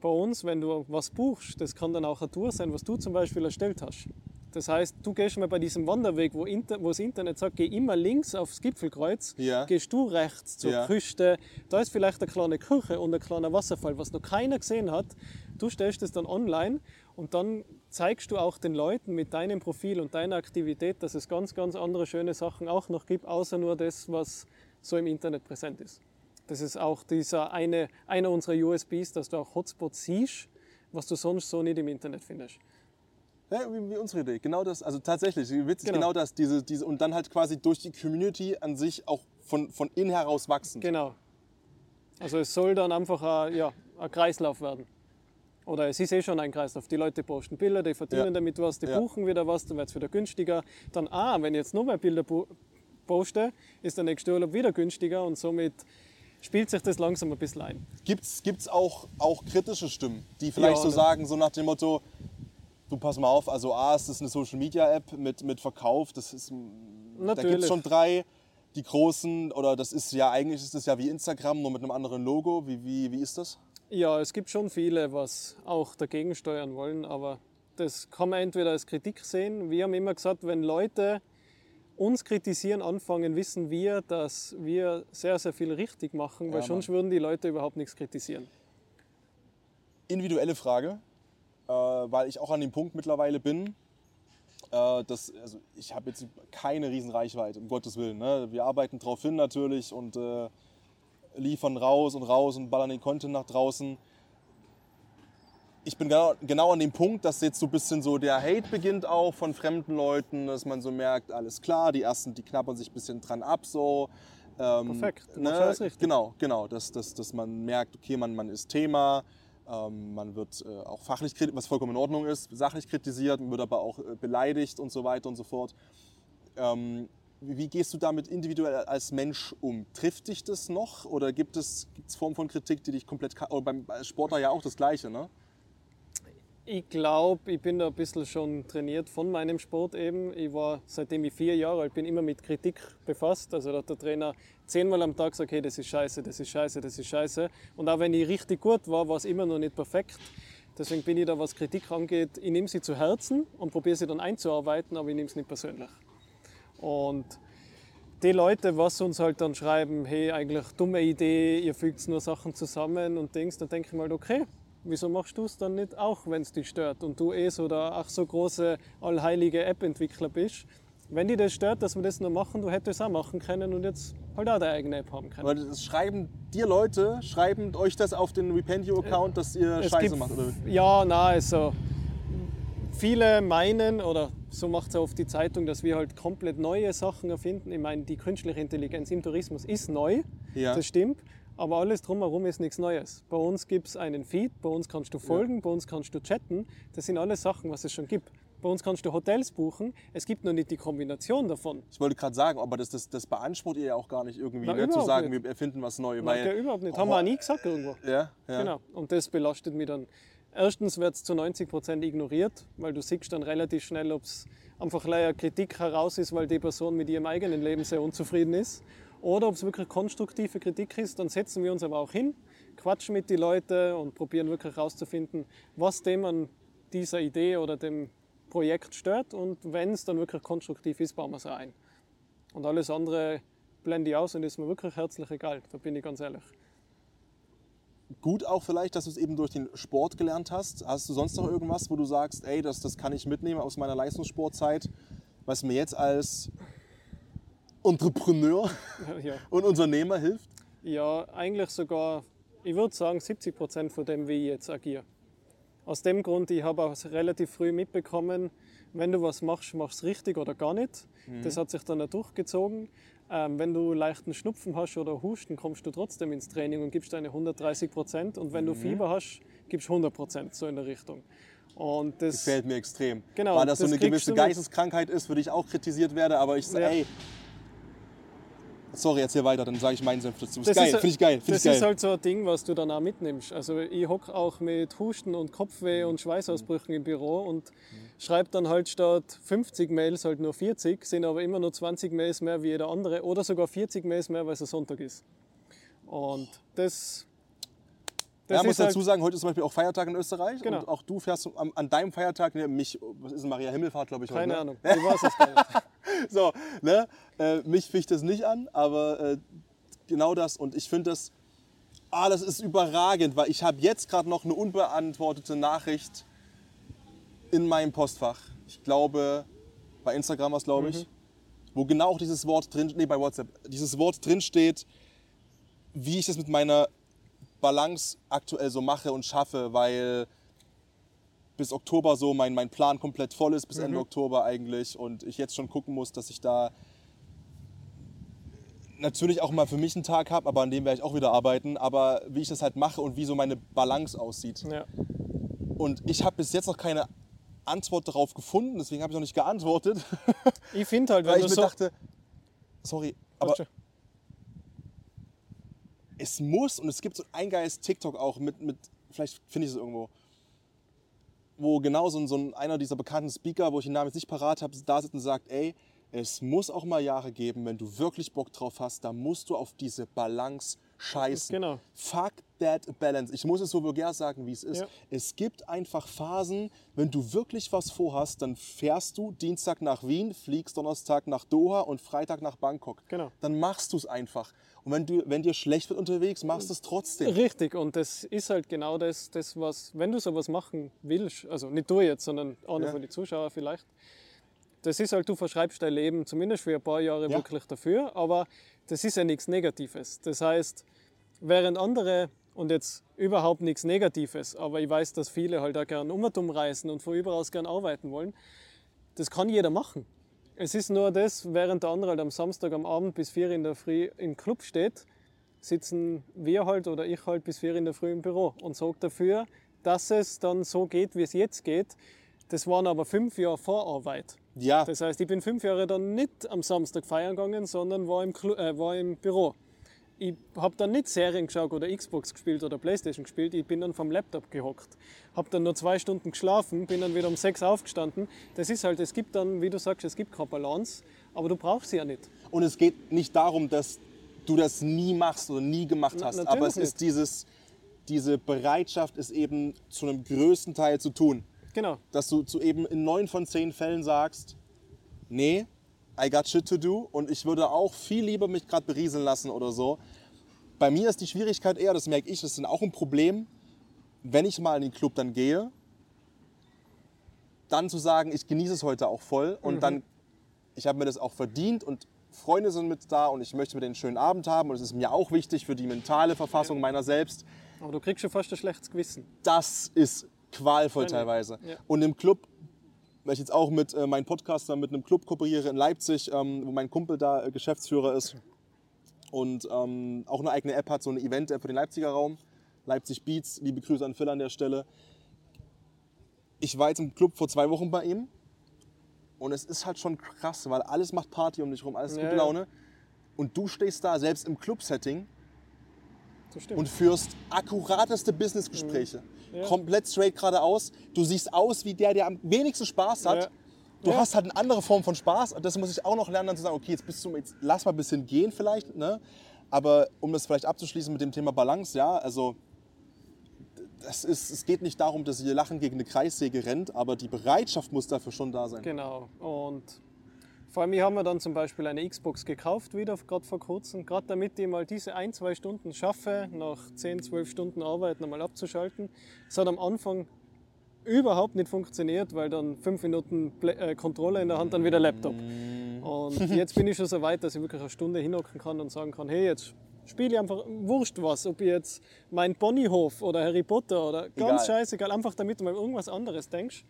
bei uns, wenn du was buchst, das kann dann auch eine Tour sein, was du zum Beispiel erstellt hast. Das heißt, du gehst mal bei diesem Wanderweg, wo, Inter, wo das Internet sagt, geh immer links aufs Gipfelkreuz, Ja. gehst du rechts zur Ja. Küste. Da ist vielleicht eine kleine Kirche und ein kleiner Wasserfall, was noch keiner gesehen hat. Du stellst es dann online und dann zeigst du auch den Leuten mit deinem Profil und deiner Aktivität, dass es ganz, ganz andere schöne Sachen auch noch gibt, außer nur das, was so im Internet präsent ist. Das ist auch dieser eine, einer unserer USBs, dass du auch Hotspots siehst, was du sonst so nicht im Internet findest. Ja, wie, wie unsere Idee. Genau das. Also tatsächlich, witzig, Genau. genau, das. Diese, diese, und dann halt quasi durch die Community an sich auch von, von innen heraus wachsen. Genau. Also es soll dann einfach ein, ja, ein Kreislauf werden. Oder es ist eh schon ein Kreislauf. Die Leute posten Bilder, die verdienen Ja. damit was, die Ja. buchen wieder was, dann wird es wieder günstiger. Dann, ah, wenn ich jetzt noch mehr Bilder po- poste, ist der nächste Urlaub wieder günstiger und somit spielt sich das langsam ein bisschen ein. Gibt es auch, auch kritische Stimmen, die vielleicht Ja, so ne. sagen, so nach dem Motto, du pass mal auf, also A, es ist eine Social Media App mit, mit Verkauf, das ist, da gibt Natürlich. es schon drei, die großen, oder das ist ja, eigentlich ist das ja wie Instagram, nur mit einem anderen Logo. Wie, wie, wie ist das? Ja, es gibt schon viele, was auch dagegen steuern wollen, aber das kann man entweder als Kritik sehen. Wir haben immer gesagt, wenn Leute uns kritisieren anfangen, wissen wir, dass wir sehr, sehr viel richtig machen, weil Ja, sonst würden die Leute überhaupt nichts kritisieren. individuelle Frage, äh, weil ich auch an dem Punkt mittlerweile bin, äh, dass, also ich habe jetzt keine riesen Reichweite, um Gottes Willen. Ne? Wir arbeiten drauf hin natürlich und äh, liefern raus und raus und ballern den Content nach draußen. Ich bin genau, genau an dem Punkt, dass jetzt so ein bisschen so der Hate beginnt auch von fremden Leuten, dass man so merkt, alles klar, die ersten, die knabbern sich ein bisschen dran ab so. Ähm, Perfekt, du ne? alles richtig. Genau, genau, dass, dass, dass man merkt, okay, man, man ist Thema. Ähm, man wird äh, auch fachlich kritisiert, was vollkommen in Ordnung ist, sachlich kritisiert, man wird aber auch äh, beleidigt und so weiter und so fort. Ähm, wie, gehst du damit individuell als Mensch um? Trifft dich das noch oder gibt es Formen von Kritik, die dich komplett... Oder beim Sportler ja auch das Gleiche, ne? Ich glaube, ich bin da ein bisschen schon trainiert von meinem Sport eben. Ich war, seitdem ich vier Jahre alt bin, immer mit Kritik befasst. Also da hat der Trainer zehnmal am Tag gesagt, hey, das ist scheiße, das ist scheiße, das ist scheiße. Und auch wenn ich richtig gut war, war es immer noch nicht perfekt. Deswegen bin ich da, was Kritik angeht, ich nehme sie zu Herzen und probiere sie dann einzuarbeiten, aber ich nehme es nicht persönlich. Und die Leute, was uns halt dann schreiben, hey, eigentlich dumme Idee, ihr fügt nur Sachen zusammen und Dings, dann denke ich mal, okay, wieso machst du es dann nicht auch, wenn es dich stört und du eh so der ach so große, allheilige App-Entwickler bist? Wenn dich das stört, dass wir das nur machen, du hättest es auch machen können und jetzt halt auch deine eigene App haben können. Aber das schreiben dir Leute, schreiben euch das auf den Rependio-Account, dass ihr Es Scheiße macht, oder? Ja, na, also viele meinen, oder so macht es oft die Zeitung, dass wir halt komplett neue Sachen erfinden. Ich meine, die künstliche Intelligenz im Tourismus ist neu, Ja. das stimmt, aber alles drumherum ist nichts Neues. Bei uns gibt es einen Feed, bei uns kannst du folgen, bei uns kannst du chatten. Das sind alles Sachen, was es schon gibt. Bei uns kannst du Hotels buchen. Es gibt noch nicht die Kombination davon. Ich wollte gerade sagen, aber das, das, das beansprucht ihr ja auch gar nicht irgendwie, Na, ne, zu sagen, nicht. wir erfinden was Neues. Nein, ja, überhaupt nicht. Haben wir auch nie gesagt irgendwo. Ja, ja. Genau. Und das belastet mich dann. Erstens wird es zu 90 Prozent ignoriert, weil du siehst dann relativ schnell, ob es einfach leider Kritik heraus ist, weil die Person mit ihrem eigenen Leben sehr unzufrieden ist. Oder ob es wirklich konstruktive Kritik ist, dann setzen wir uns aber auch hin, quatschen mit den Leuten und probieren wirklich herauszufinden, was dem an dieser Idee oder dem Projekt stört. Und wenn es dann wirklich konstruktiv ist, bauen wir es ein. Und alles andere blende ich aus und ist mir wirklich herzlich egal, da bin ich ganz ehrlich. Gut auch vielleicht, dass du es eben durch den Sport gelernt hast. Hast du sonst noch irgendwas, wo du sagst, ey, das, das kann ich mitnehmen aus meiner Leistungssportzeit, was mir jetzt als Entrepreneur [laughs] Ja. und Unternehmer hilft? Ja, eigentlich sogar, ich würde sagen, 70 Prozent von dem, wie ich jetzt agiere. Aus dem Grund, ich habe auch relativ früh mitbekommen, wenn du was machst, machst es richtig oder gar nicht. Das hat sich dann durchgezogen. Ähm, wenn du leichten Schnupfen hast oder Husten, kommst du trotzdem ins Training und gibst deine 130 Prozent. Und wenn du Fieber hast, gibst du 100 Prozent, so in der Richtung. Und das, Gefällt mir extrem. Genau, Weil das, so das eine kriegst gewisse du. Geisteskrankheit ist, für die ich auch kritisiert werde, aber ich sage, Ja. ey, sorry, erzähl weiter, dann sage ich meinen Senf dazu. Ist Das geil, finde ich geil, finde Das geil. ist halt so ein Ding, was du dann auch mitnimmst. Also ich hocke auch mit Husten und Kopfweh und Schweißausbrüchen im Büro und schreibe dann halt statt 50 Mails halt nur 40, sind aber immer nur 20 Mails mehr wie jeder andere oder sogar 40 Mails mehr, weil es ein Sonntag ist. Und das, das ja, muss ist halt, dazu sagen, heute ist zum Beispiel auch Feiertag in Österreich Genau. und auch du fährst an, an deinem Feiertag, ne, mich, was ist denn Maria Himmelfahrt, glaube ich, keine heute, Ahnung, ich weiß es gar nicht. So, ne? Äh, mich ficht das nicht an, aber äh, genau das. Und ich finde das, ah, das ist überragend, weil ich habe jetzt gerade noch eine unbeantwortete Nachricht in meinem Postfach. Ich glaube, bei Instagram was glaube ich, wo genau auch dieses Wort drin, nee, bei WhatsApp, dieses Wort drin steht, wie ich das mit meiner Balance aktuell so mache und schaffe, weil bis Oktober so mein, mein Plan komplett voll ist, bis Ende Oktober eigentlich. Und ich jetzt schon gucken muss, dass ich da natürlich auch mal für mich einen Tag habe, aber an dem werde ich auch wieder arbeiten. Aber wie ich das halt mache und wie so meine Balance aussieht. Ja. Und ich habe bis jetzt noch keine Antwort darauf gefunden, deswegen habe ich noch nicht geantwortet. Ich finde halt, [laughs] weil ich mir so... dachte, sorry, aber. Es muss, und es gibt so ein geiles TikTok auch mit, mit vielleicht finde ich es irgendwo, wo genau so ein, so ein einer dieser bekannten Speaker, wo ich den Namen jetzt nicht parat habe, da sitzt und sagt, ey, es muss auch mal Jahre geben, wenn du wirklich Bock drauf hast, da musst du auf diese Balance scheißen. Genau. Fuck that balance. Ich muss es so vulgär sagen, wie es ist. Ja. Es gibt einfach Phasen, wenn du wirklich was vorhast, dann fährst du Dienstag nach Wien, fliegst Donnerstag nach Doha und Freitag nach Bangkok. Genau. Dann machst du es einfach. Und wenn, du, wenn dir schlecht wird unterwegs, machst du es trotzdem. Richtig, und das ist halt genau das, das, was, wenn du sowas machen willst, also nicht du jetzt, sondern einer Ja. von den Zuschauern vielleicht, das ist halt, du verschreibst dein Leben zumindest für ein paar Jahre Ja. wirklich dafür, aber das ist ja nichts Negatives. Das heißt, während andere, und jetzt überhaupt nichts Negatives, aber ich weiß, dass viele halt auch gern umherum reisen und von überall aus gern arbeiten wollen, das kann jeder machen. Es ist nur das, während der andere halt am Samstag am Abend bis vier in der Früh im Club steht, sitzen wir halt oder ich halt bis vier in der Früh im Büro und sorge dafür, dass es dann so geht, wie es jetzt geht. Das waren aber fünf Jahre Vorarbeit. Ja, Das heißt, ich bin fünf Jahre dann nicht am Samstag feiern gegangen, sondern war im, Clu äh, war im Büro. Ich habe dann nicht Serien geschaut oder Xbox gespielt oder Playstation gespielt, ich bin dann vom Laptop gehockt. Habe dann nur zwei Stunden geschlafen, bin dann wieder um sechs aufgestanden. Das ist halt, es gibt dann, wie du sagst, es gibt keine Balance, aber du brauchst sie ja nicht. und es geht nicht darum, dass du das nie machst oder nie gemacht Na- hast, natürlich aber es nicht. ist dieses, diese Bereitschaft, es eben zu einem größten Teil zu tun. Genau, Dass du zu eben in neun von zehn Fällen sagst, nee, I got shit to do und ich würde auch viel lieber mich gerade berieseln lassen oder so. Bei mir ist die Schwierigkeit eher, das merke ich, das ist auch ein Problem, wenn ich mal in den Club dann gehe, dann zu sagen, ich genieße es heute auch voll und dann, ich habe mir das auch verdient und Freunde sind mit da und ich möchte mit denen einen schönen Abend haben und es ist mir auch wichtig für die mentale Verfassung meiner selbst. aber du kriegst schon fast ein schlechtes Gewissen. Das ist qualvoll teilweise. ja. Und im Club, weil ich jetzt auch mit äh, meinem Podcaster mit einem Club kooperiere in Leipzig, ähm, wo mein Kumpel da äh, Geschäftsführer ist und ähm, auch eine eigene App hat, so eine Event-App für den Leipziger Raum. Leipzig Beats, liebe Grüße an Phil an der Stelle. Ich war jetzt im Club vor zwei Wochen bei ihm und es ist halt schon krass, weil alles macht Party um dich rum, alles ist Ja, gute ja. Laune. Und du stehst da selbst im Club-Setting und führst akkurateste Businessgespräche. Mhm. Ja. Komplett straight geradeaus. Du siehst aus wie der, der am wenigsten Spaß hat. Ja. Du hast halt eine andere Form von Spaß. Und das muss ich auch noch lernen, dann zu sagen, okay, jetzt bist du, jetzt lass mal ein bisschen gehen vielleicht. Ne? Aber um das vielleicht abzuschließen mit dem Thema Balance, ja, also das ist, es geht nicht darum, dass ihr Lachen gegen eine Kreissäge rennt, aber die Bereitschaft muss dafür schon da sein. Genau. Und vor allem, ich habe mir dann zum Beispiel eine Xbox gekauft, wieder gerade vor kurzem, gerade damit ich mal diese ein, zwei Stunden schaffe, nach 10, 12 Stunden Arbeit nochmal abzuschalten. Es hat am Anfang überhaupt nicht funktioniert, weil dann fünf Minuten Play äh, Controller in der Hand, dann wieder Laptop. Und [laughs] jetzt bin ich schon so weit, dass ich wirklich eine Stunde hinhocken kann und sagen kann, hey, jetzt spiele ich einfach wurscht was, ob ich jetzt mein Ponyhof oder Harry Potter oder ganz Egal. scheißegal, einfach damit du mal irgendwas anderes denkst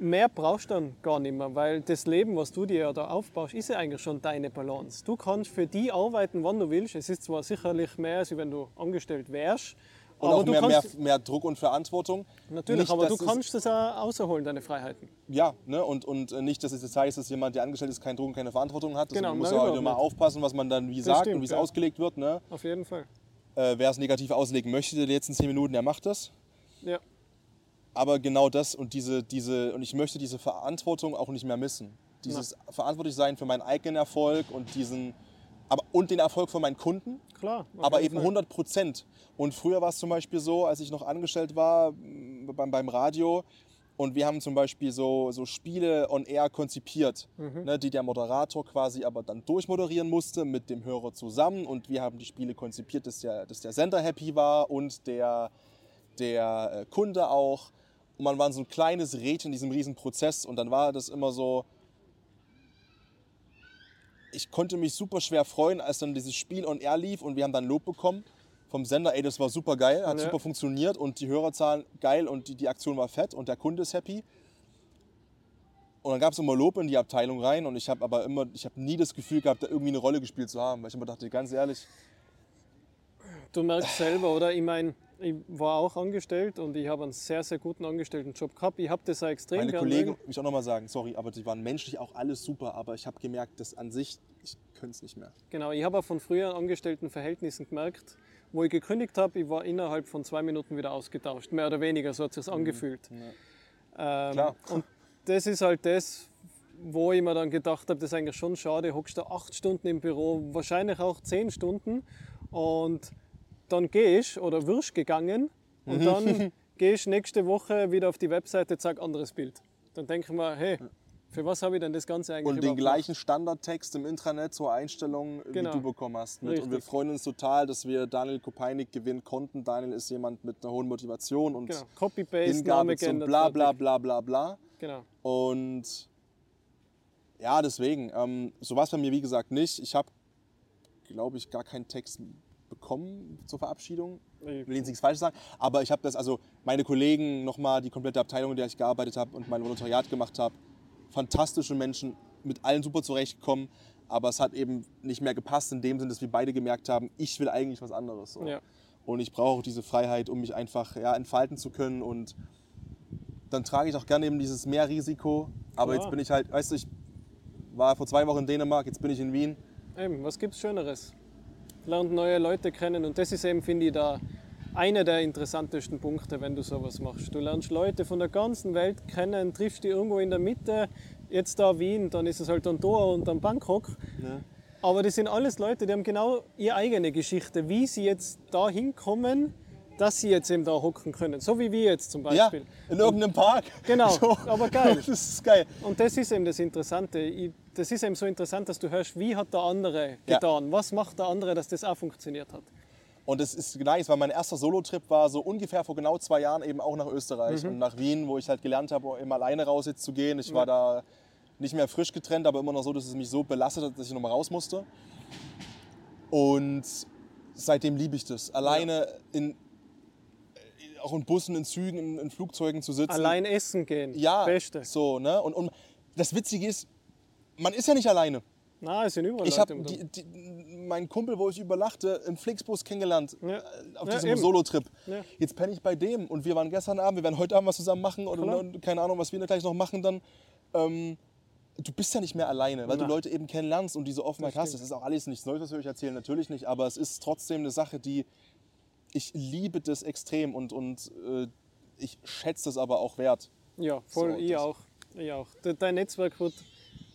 mehr brauchst du dann gar nicht mehr, weil das Leben, was du dir ja da aufbaust, ist ja eigentlich schon deine Balance. Du kannst für die arbeiten, wann du willst. Es ist zwar sicherlich mehr, als wenn du angestellt wärst, Und aber auch mehr, mehr, kannst, mehr Druck und Verantwortung. natürlich, Nicht, aber du es- kannst das auch außerholen, deine Freiheiten. Ja, ne? und, und nicht, dass es jetzt heißt, dass jemand, der angestellt ist, keinen Druck und keine Verantwortung hat. Genau, Deswegen muss nein, er halt überhaupt immer nicht. aufpassen, was man dann wie sagt stimmt, und wie es ja. ausgelegt wird. Ne? Auf jeden Fall. Äh, Wer es negativ auslegen möchte, die letzten zehn Minuten, der macht das. Ja, Aber genau das und diese, diese, und ich möchte diese Verantwortung auch nicht mehr missen. Dieses verantwortlich sein für meinen eigenen Erfolg und diesen, aber, und den Erfolg von meinen Kunden, klar. aber eben Fall. 100 Prozent. Und früher war es zum Beispiel so, als ich noch angestellt war beim, beim Radio und wir haben zum Beispiel so, so Spiele on air konzipiert, Mhm. ne, die der Moderator quasi aber dann durchmoderieren musste mit dem Hörer zusammen und wir haben die Spiele konzipiert, dass der, dass der Sender happy war und der, der äh, Kunde auch. Und man war so ein kleines Rädchen in diesem riesen Prozess und dann war das immer so, ich konnte mich super schwer freuen, als dann dieses Spiel on air lief und wir haben dann Lob bekommen vom Sender, ey, das war super geil, hat Ja. super funktioniert und die Hörerzahlen geil und die, die Aktion war fett und der Kunde ist happy. Und dann gab es immer Lob in die Abteilung rein und ich habe aber immer, ich habe nie das Gefühl gehabt, da irgendwie eine Rolle gespielt zu haben, weil ich immer dachte, ganz ehrlich, Du merkst selber, oder? Ich meine, ich war auch angestellt und ich habe einen sehr, sehr guten Angestelltenjob gehabt. Ich habe das auch extrem meine Kollegen, mögen. muss ich auch nochmal sagen, sorry, aber die waren menschlich auch alles super, aber ich habe gemerkt, dass an sich, ich könnte es nicht mehr. Genau, ich habe auch von früheren Angestelltenverhältnissen gemerkt, wo ich gekündigt habe, ich war innerhalb von zwei Minuten wieder ausgetauscht, mehr oder weniger, so hat es sich angefühlt. Ähm, Mhm. Klar. Und das ist halt das, wo ich mir dann gedacht habe, das ist eigentlich schon schade, hockst du acht Stunden im Büro, wahrscheinlich auch zehn Stunden und dann gehst oder wirst gegangen Mhm. und dann [laughs] gehst nächste Woche wieder auf die Webseite, zack, anderes Bild. Dann denke ich mir, hey, für was habe ich denn das Ganze eigentlich Und den gleichen Standardtext im Intranet zur Einstellung, Genau. wie du bekommen hast. Mit. Und wir freuen uns total, dass wir Daniel Kopeinik gewinnen konnten. Daniel ist jemand mit einer hohen Motivation und Genau, Copy-Paste, Hingabe zum bla bla bla bla bla. Genau. Und ja, deswegen, ähm, so war es bei mir wie gesagt nicht. Ich habe, glaube ich, gar keinen Text bekommen zur Verabschiedung. Ich will jetzt nichts Falsches sagen, aber ich habe das, also meine Kollegen, nochmal die komplette Abteilung, in der ich gearbeitet habe und mein Volontariat gemacht habe, fantastische Menschen, mit allen super zurechtgekommen. aber es hat eben nicht mehr gepasst in dem Sinne, dass wir beide gemerkt haben, ich will eigentlich was anderes. So. Ja. Und ich brauche auch diese Freiheit, um mich einfach ja, entfalten zu können. Und dann trage ich auch gerne eben dieses Mehrrisiko. Aber Klar. jetzt bin ich halt, weißt du, ich war vor zwei Wochen in Dänemark, jetzt bin ich in Wien. Eben, was gibt's Schöneres? Lernt neue Leute kennen und das ist eben, finde ich, da einer der interessantesten Punkte, wenn du sowas machst. Du lernst Leute von der ganzen Welt kennen, triffst die irgendwo in der Mitte, jetzt da Wien, dann ist es halt dann Doha und dann Bangkok. Aber das sind alles Leute, die haben genau ihre eigene Geschichte, wie sie jetzt da hinkommen, dass sie jetzt eben da hocken können. So wie wir jetzt zum Ja, Beispiel. in irgendeinem Park. Genau, [laughs] aber geil. [laughs] Das ist geil. Und das ist eben das Interessante. Ich, das ist eben so interessant, dass du hörst, wie hat der andere Ja. getan? Was macht der andere, dass das auch funktioniert hat? Und es ist nice, weil mein erster Solo-Trip war so ungefähr vor genau zwei Jahren eben auch nach Österreich und nach Wien, wo ich halt gelernt habe, eben alleine raus jetzt zu gehen. Ich war da nicht mehr frisch getrennt, aber immer noch so, dass es mich so belastet hat, dass ich nochmal raus musste. Und seitdem liebe ich das. Alleine in, auch in Bussen, in Zügen, in, in Flugzeugen zu sitzen. Allein essen gehen. Ja, Beste. so, ne? Und, und das Witzige ist, man ist ja nicht alleine. Na, es sind überall Ich habe meinen Kumpel, wo ich übernachte, im Flixbus kennengelernt. Ja. Auf Ja, diesem. Solo-Trip. Ja. Jetzt penne ich bei dem und wir waren gestern Abend, wir werden heute Abend was zusammen machen und, und keine Ahnung, was wir gleich noch machen dann. Ähm, du bist ja nicht mehr alleine, weil Na. du Leute eben kennenlernst und diese Offenheit Das hast. Das ist auch alles nichts Neues, was wir euch erzählen, natürlich nicht, aber es ist trotzdem eine Sache, die ich liebe das extrem und, und äh, ich schätze das aber auch wert. Ja, voll, So, ich auch. Ich auch. De- Dein Netzwerk wird,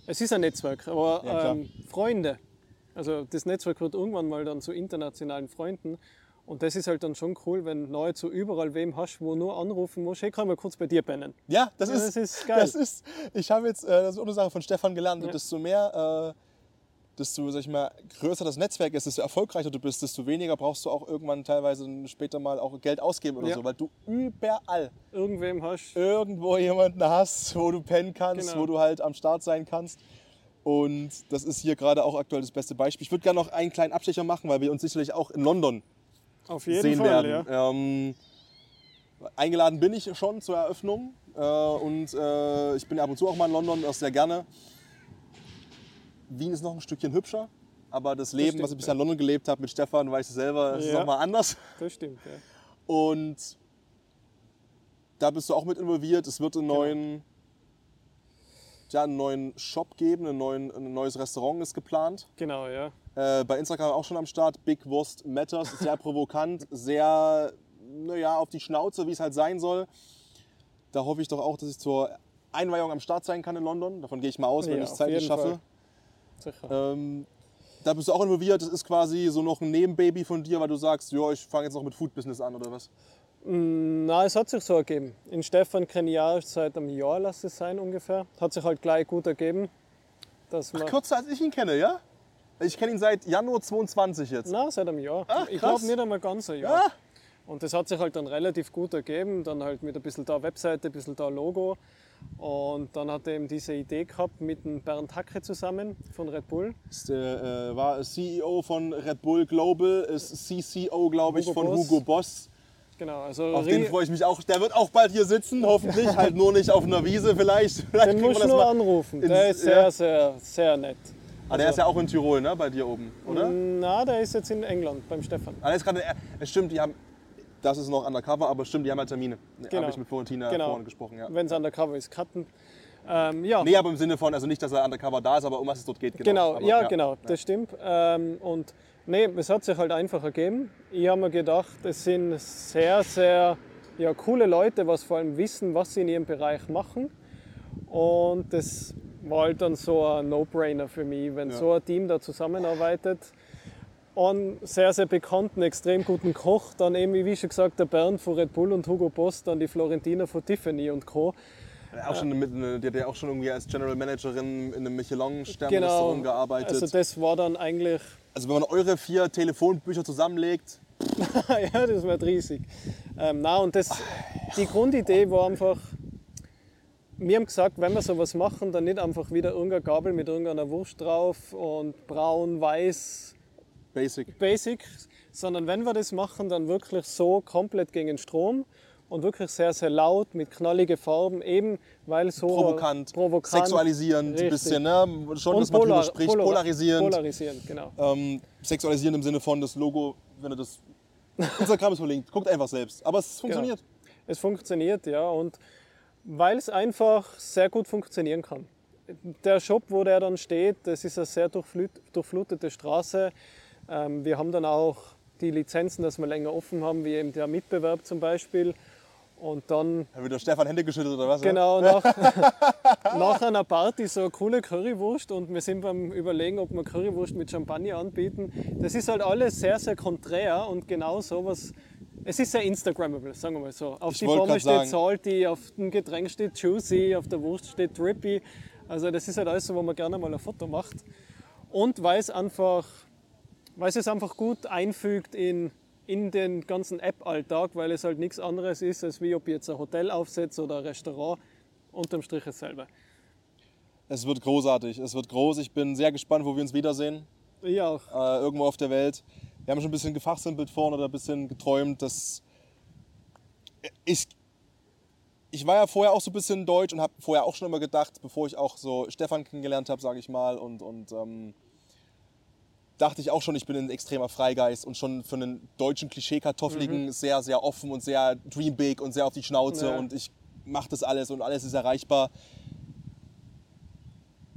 es ist ein Netzwerk, aber Ja, ähm, Freunde. Also das Netzwerk wird irgendwann mal dann zu internationalen Freunden. Und das ist halt dann schon cool, wenn du neu zu überall wem hast, wo nur anrufen musst, hey, kann mal kurz bei dir pennen. Ja, das, Ja, ist, das ist geil. Das ist, ich habe jetzt, äh, das ist eine Sache von Stefan gelernt, Ja. desto mehr, äh, desto sag ich mal, größer das Netzwerk ist, desto erfolgreicher du bist, desto weniger brauchst du auch irgendwann teilweise später mal auch Geld ausgeben oder Ja. so, weil du überall Irgendwem hast. irgendwo jemanden hast, wo du pennen kannst, Genau. wo du halt am Start sein kannst. Und das ist hier gerade auch aktuell das beste Beispiel. Ich würde gerne noch einen kleinen Abstecher machen, weil wir uns sicherlich auch in London Auf jeden sehen Fall, werden. ja. Ähm, eingeladen bin ich schon zur Eröffnung äh, und äh, ich bin ab und zu auch mal in London, das sehr gerne. Wien ist noch ein Stückchen hübscher, aber das Leben, stimmt, was ich bisher in London gelebt habe mit Stefan, weiß ich selber, ist Ja. noch mal anders. Das stimmt, ja. Und da bist du auch mit involviert. Es wird einen Genau. neuen, ja, einen neuen Shop geben, einen neuen, ein neues Restaurant ist geplant. Genau, ja. Äh, bei Instagram auch schon am Start. Big Wurst Matters. Sehr [laughs] provokant, sehr naja, auf die Schnauze, wie es halt sein soll. Da hoffe ich doch auch, dass ich zur Einweihung am Start sein kann in London. Davon gehe ich mal aus, wenn Ja, ich es zeitlich schaffe. Fall. Sicher. Ähm, da bist du auch involviert. Das ist quasi so noch ein Nebenbaby von dir, weil du sagst, ja, ich fange jetzt noch mit Food Business an oder was? Na, es hat sich so ergeben. In Stefan kenne ich ja seit einem Jahr, lass es sein ungefähr. Hat sich halt gleich gut ergeben. Dass man, Kürzer als ich ihn kenne, ja? Ich kenne ihn seit Januar 22 jetzt. na, seit einem Jahr. Ah, ich glaube nicht einmal ganz ein Jahr. Ja. Und das hat sich halt dann relativ gut ergeben. Dann halt mit ein bisschen da Webseite, ein bisschen da Logo. Und dann hat er eben diese Idee gehabt mit dem Bernd Hacke zusammen von Red Bull. Ist, äh, war CEO von Red Bull Global, ist CCO, glaube ich, Hugo von Boss. Hugo Boss. Genau, also Auf den freue ich mich auch. Der wird auch bald hier sitzen, hoffentlich. [laughs] halt nur nicht auf einer Wiese vielleicht. vielleicht den du das nur mal- anrufen. ins- Der ist sehr, ja. sehr, sehr nett. Ah, der ist ja auch in Tirol, ne? Bei dir oben, oder? Na, der ist jetzt in England beim Stefan. Ah, der ist gerade. Es stimmt, die haben. Das ist noch undercover, aber stimmt, die haben halt Termine. Genau. Habe ich mit Florentina Genau. vorhin gesprochen, ja. Wenn es undercover ist, cutten. Ähm, ja, Nee, aber im Sinne von, also nicht, dass er undercover da ist, aber um was es dort geht, genau. Genau, aber, ja, genau, das stimmt. Ähm, und nee, es hat sich halt einfach ergeben. Ich habe mir gedacht, es sind sehr, sehr ja, coole Leute, was vor allem wissen, was sie in ihrem Bereich machen. Und das war halt dann so ein No-Brainer für mich, wenn Ja. so ein Team da zusammenarbeitet. Einen sehr, sehr bekannten, extrem guten Koch, dann eben, wie schon gesagt, der Bernd von Red Bull und Hugo Boss, dann die Florentina von Tiffany und Co. Auch schon mit, die hat ja auch schon irgendwie als General Managerin in einem Genau, Michelin-Stern-Restaurant gearbeitet. also das war dann eigentlich Also wenn man eure vier Telefonbücher zusammenlegt, [laughs] ja, das wird riesig. Ähm, na, und das, die Grundidee war einfach, wir haben gesagt, wenn wir sowas machen, dann nicht einfach wieder irgendeine Gabel mit irgendeiner Wurst drauf und braun, weiß, basic. basic, sondern wenn wir das machen, dann wirklich so komplett gegen den Strom. und wirklich sehr, sehr laut mit knalligen Farben, eben weil so Provokant, provokant sexualisierend, ein bisschen, ne? schon, und dass man drüber polar- spricht, polar- polarisierend. Polarisierend, genau. ähm, sexualisierend im Sinne von das Logo, wenn ihr das. [laughs] Instagram ist verlinkt, guckt einfach selbst. Aber es funktioniert. Es funktioniert, ja, und weil es einfach sehr gut funktionieren kann. Der Shop, wo der dann steht, das ist eine sehr durchflut, durchflutete Straße. Ähm, wir haben dann auch die Lizenzen, dass wir länger offen haben, wie eben der Mitbewerb zum Beispiel. Und dann Da wird der Stefan Hände geschüttelt oder was? Genau, [laughs] nach, nach einer Party so eine coole Currywurst und wir sind beim Überlegen, ob wir Currywurst mit Champagner anbieten. Das ist halt alles sehr, sehr konträr und genau sowas. Es ist sehr Instagrammable, sagen wir mal so. Auf Ich die grad steht sagen- salty, auf dem Getränk steht juicy, auf der Wurst steht drippy. Also das ist halt alles so, wo man gerne mal ein Foto macht. Und weil es einfach, weil es es einfach gut einfügt in, in den ganzen App-Alltag, weil es halt nichts anderes ist, als wie ob ich jetzt ein Hotel aufsetze oder ein Restaurant. Unterm Strich dasselbe. Es wird großartig, es wird groß. Ich bin sehr gespannt, wo wir uns wiedersehen. Ich auch. Äh, irgendwo auf der Welt. Wir haben schon ein bisschen gefachsimpelt vorne oder ein bisschen geträumt, dass ich, ich war ja vorher auch so ein bisschen deutsch und habe vorher auch schon immer gedacht, bevor ich auch so Stefan kennengelernt habe, sage ich mal, und, und ähm, dachte ich auch schon, ich bin ein extremer Freigeist und schon für einen deutschen Klischee-Kartoffeligen sehr, sehr offen und sehr dream big und sehr auf die Schnauze Ja. und ich mache das alles und alles ist erreichbar.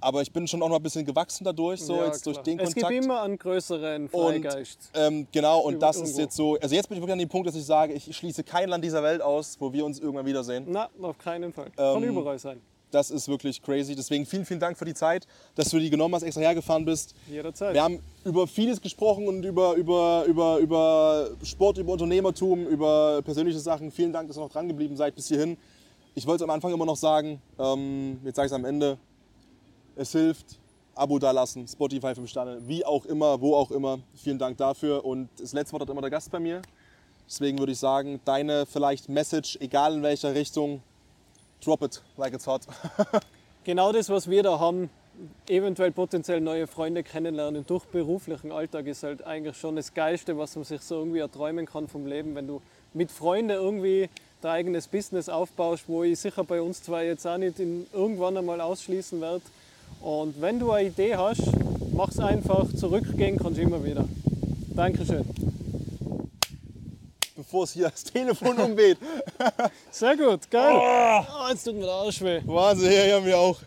Aber ich bin schon auch noch ein bisschen gewachsen dadurch, so Ja, jetzt durch klar. den es Kontakt. gibt immer einen größeren Freigeist. Ähm, genau, und das ist irgendwo. jetzt so. Also jetzt bin ich wirklich an dem Punkt, dass ich sage, ich schließe kein Land dieser Welt aus, wo wir uns irgendwann wiedersehen. Na, auf keinen Fall. Kann Ähm, überall sein. Das ist wirklich crazy. Deswegen vielen, vielen Dank für die Zeit, dass du die genommen hast, extra hergefahren bist. Jederzeit. Wir haben über vieles gesprochen und über, über, über, über Sport, über Unternehmertum, über persönliche Sachen. Vielen Dank, dass ihr noch dran geblieben seid bis hierhin. Ich wollte es am Anfang immer noch sagen, ähm, jetzt sage ich es am Ende. Es hilft, Abo da lassen, Spotify 5 Sterne, wie auch immer, wo auch immer. Vielen Dank dafür. Und das letzte Wort hat immer der Gast bei mir. Deswegen würde ich sagen, deine vielleicht Message, egal in welcher Richtung, drop it like it's hot. [laughs] Genau das, was wir da haben, eventuell potenziell neue Freunde kennenlernen durch beruflichen Alltag, ist halt eigentlich schon das Geilste, was man sich so irgendwie erträumen kann vom Leben. Wenn du mit Freunden irgendwie dein eigenes Business aufbaust, wo ich sicher bei uns zwei jetzt auch nicht in, irgendwann einmal ausschließen werde. Und wenn du eine Idee hast, mach's einfach, zurückgehen kannst du immer wieder. Dankeschön. Bevor es hier das Telefon umweht. Sehr gut, geil. Oh, jetzt tut mir der Arsch weh. Wahnsinn, ja, ja, mir auch.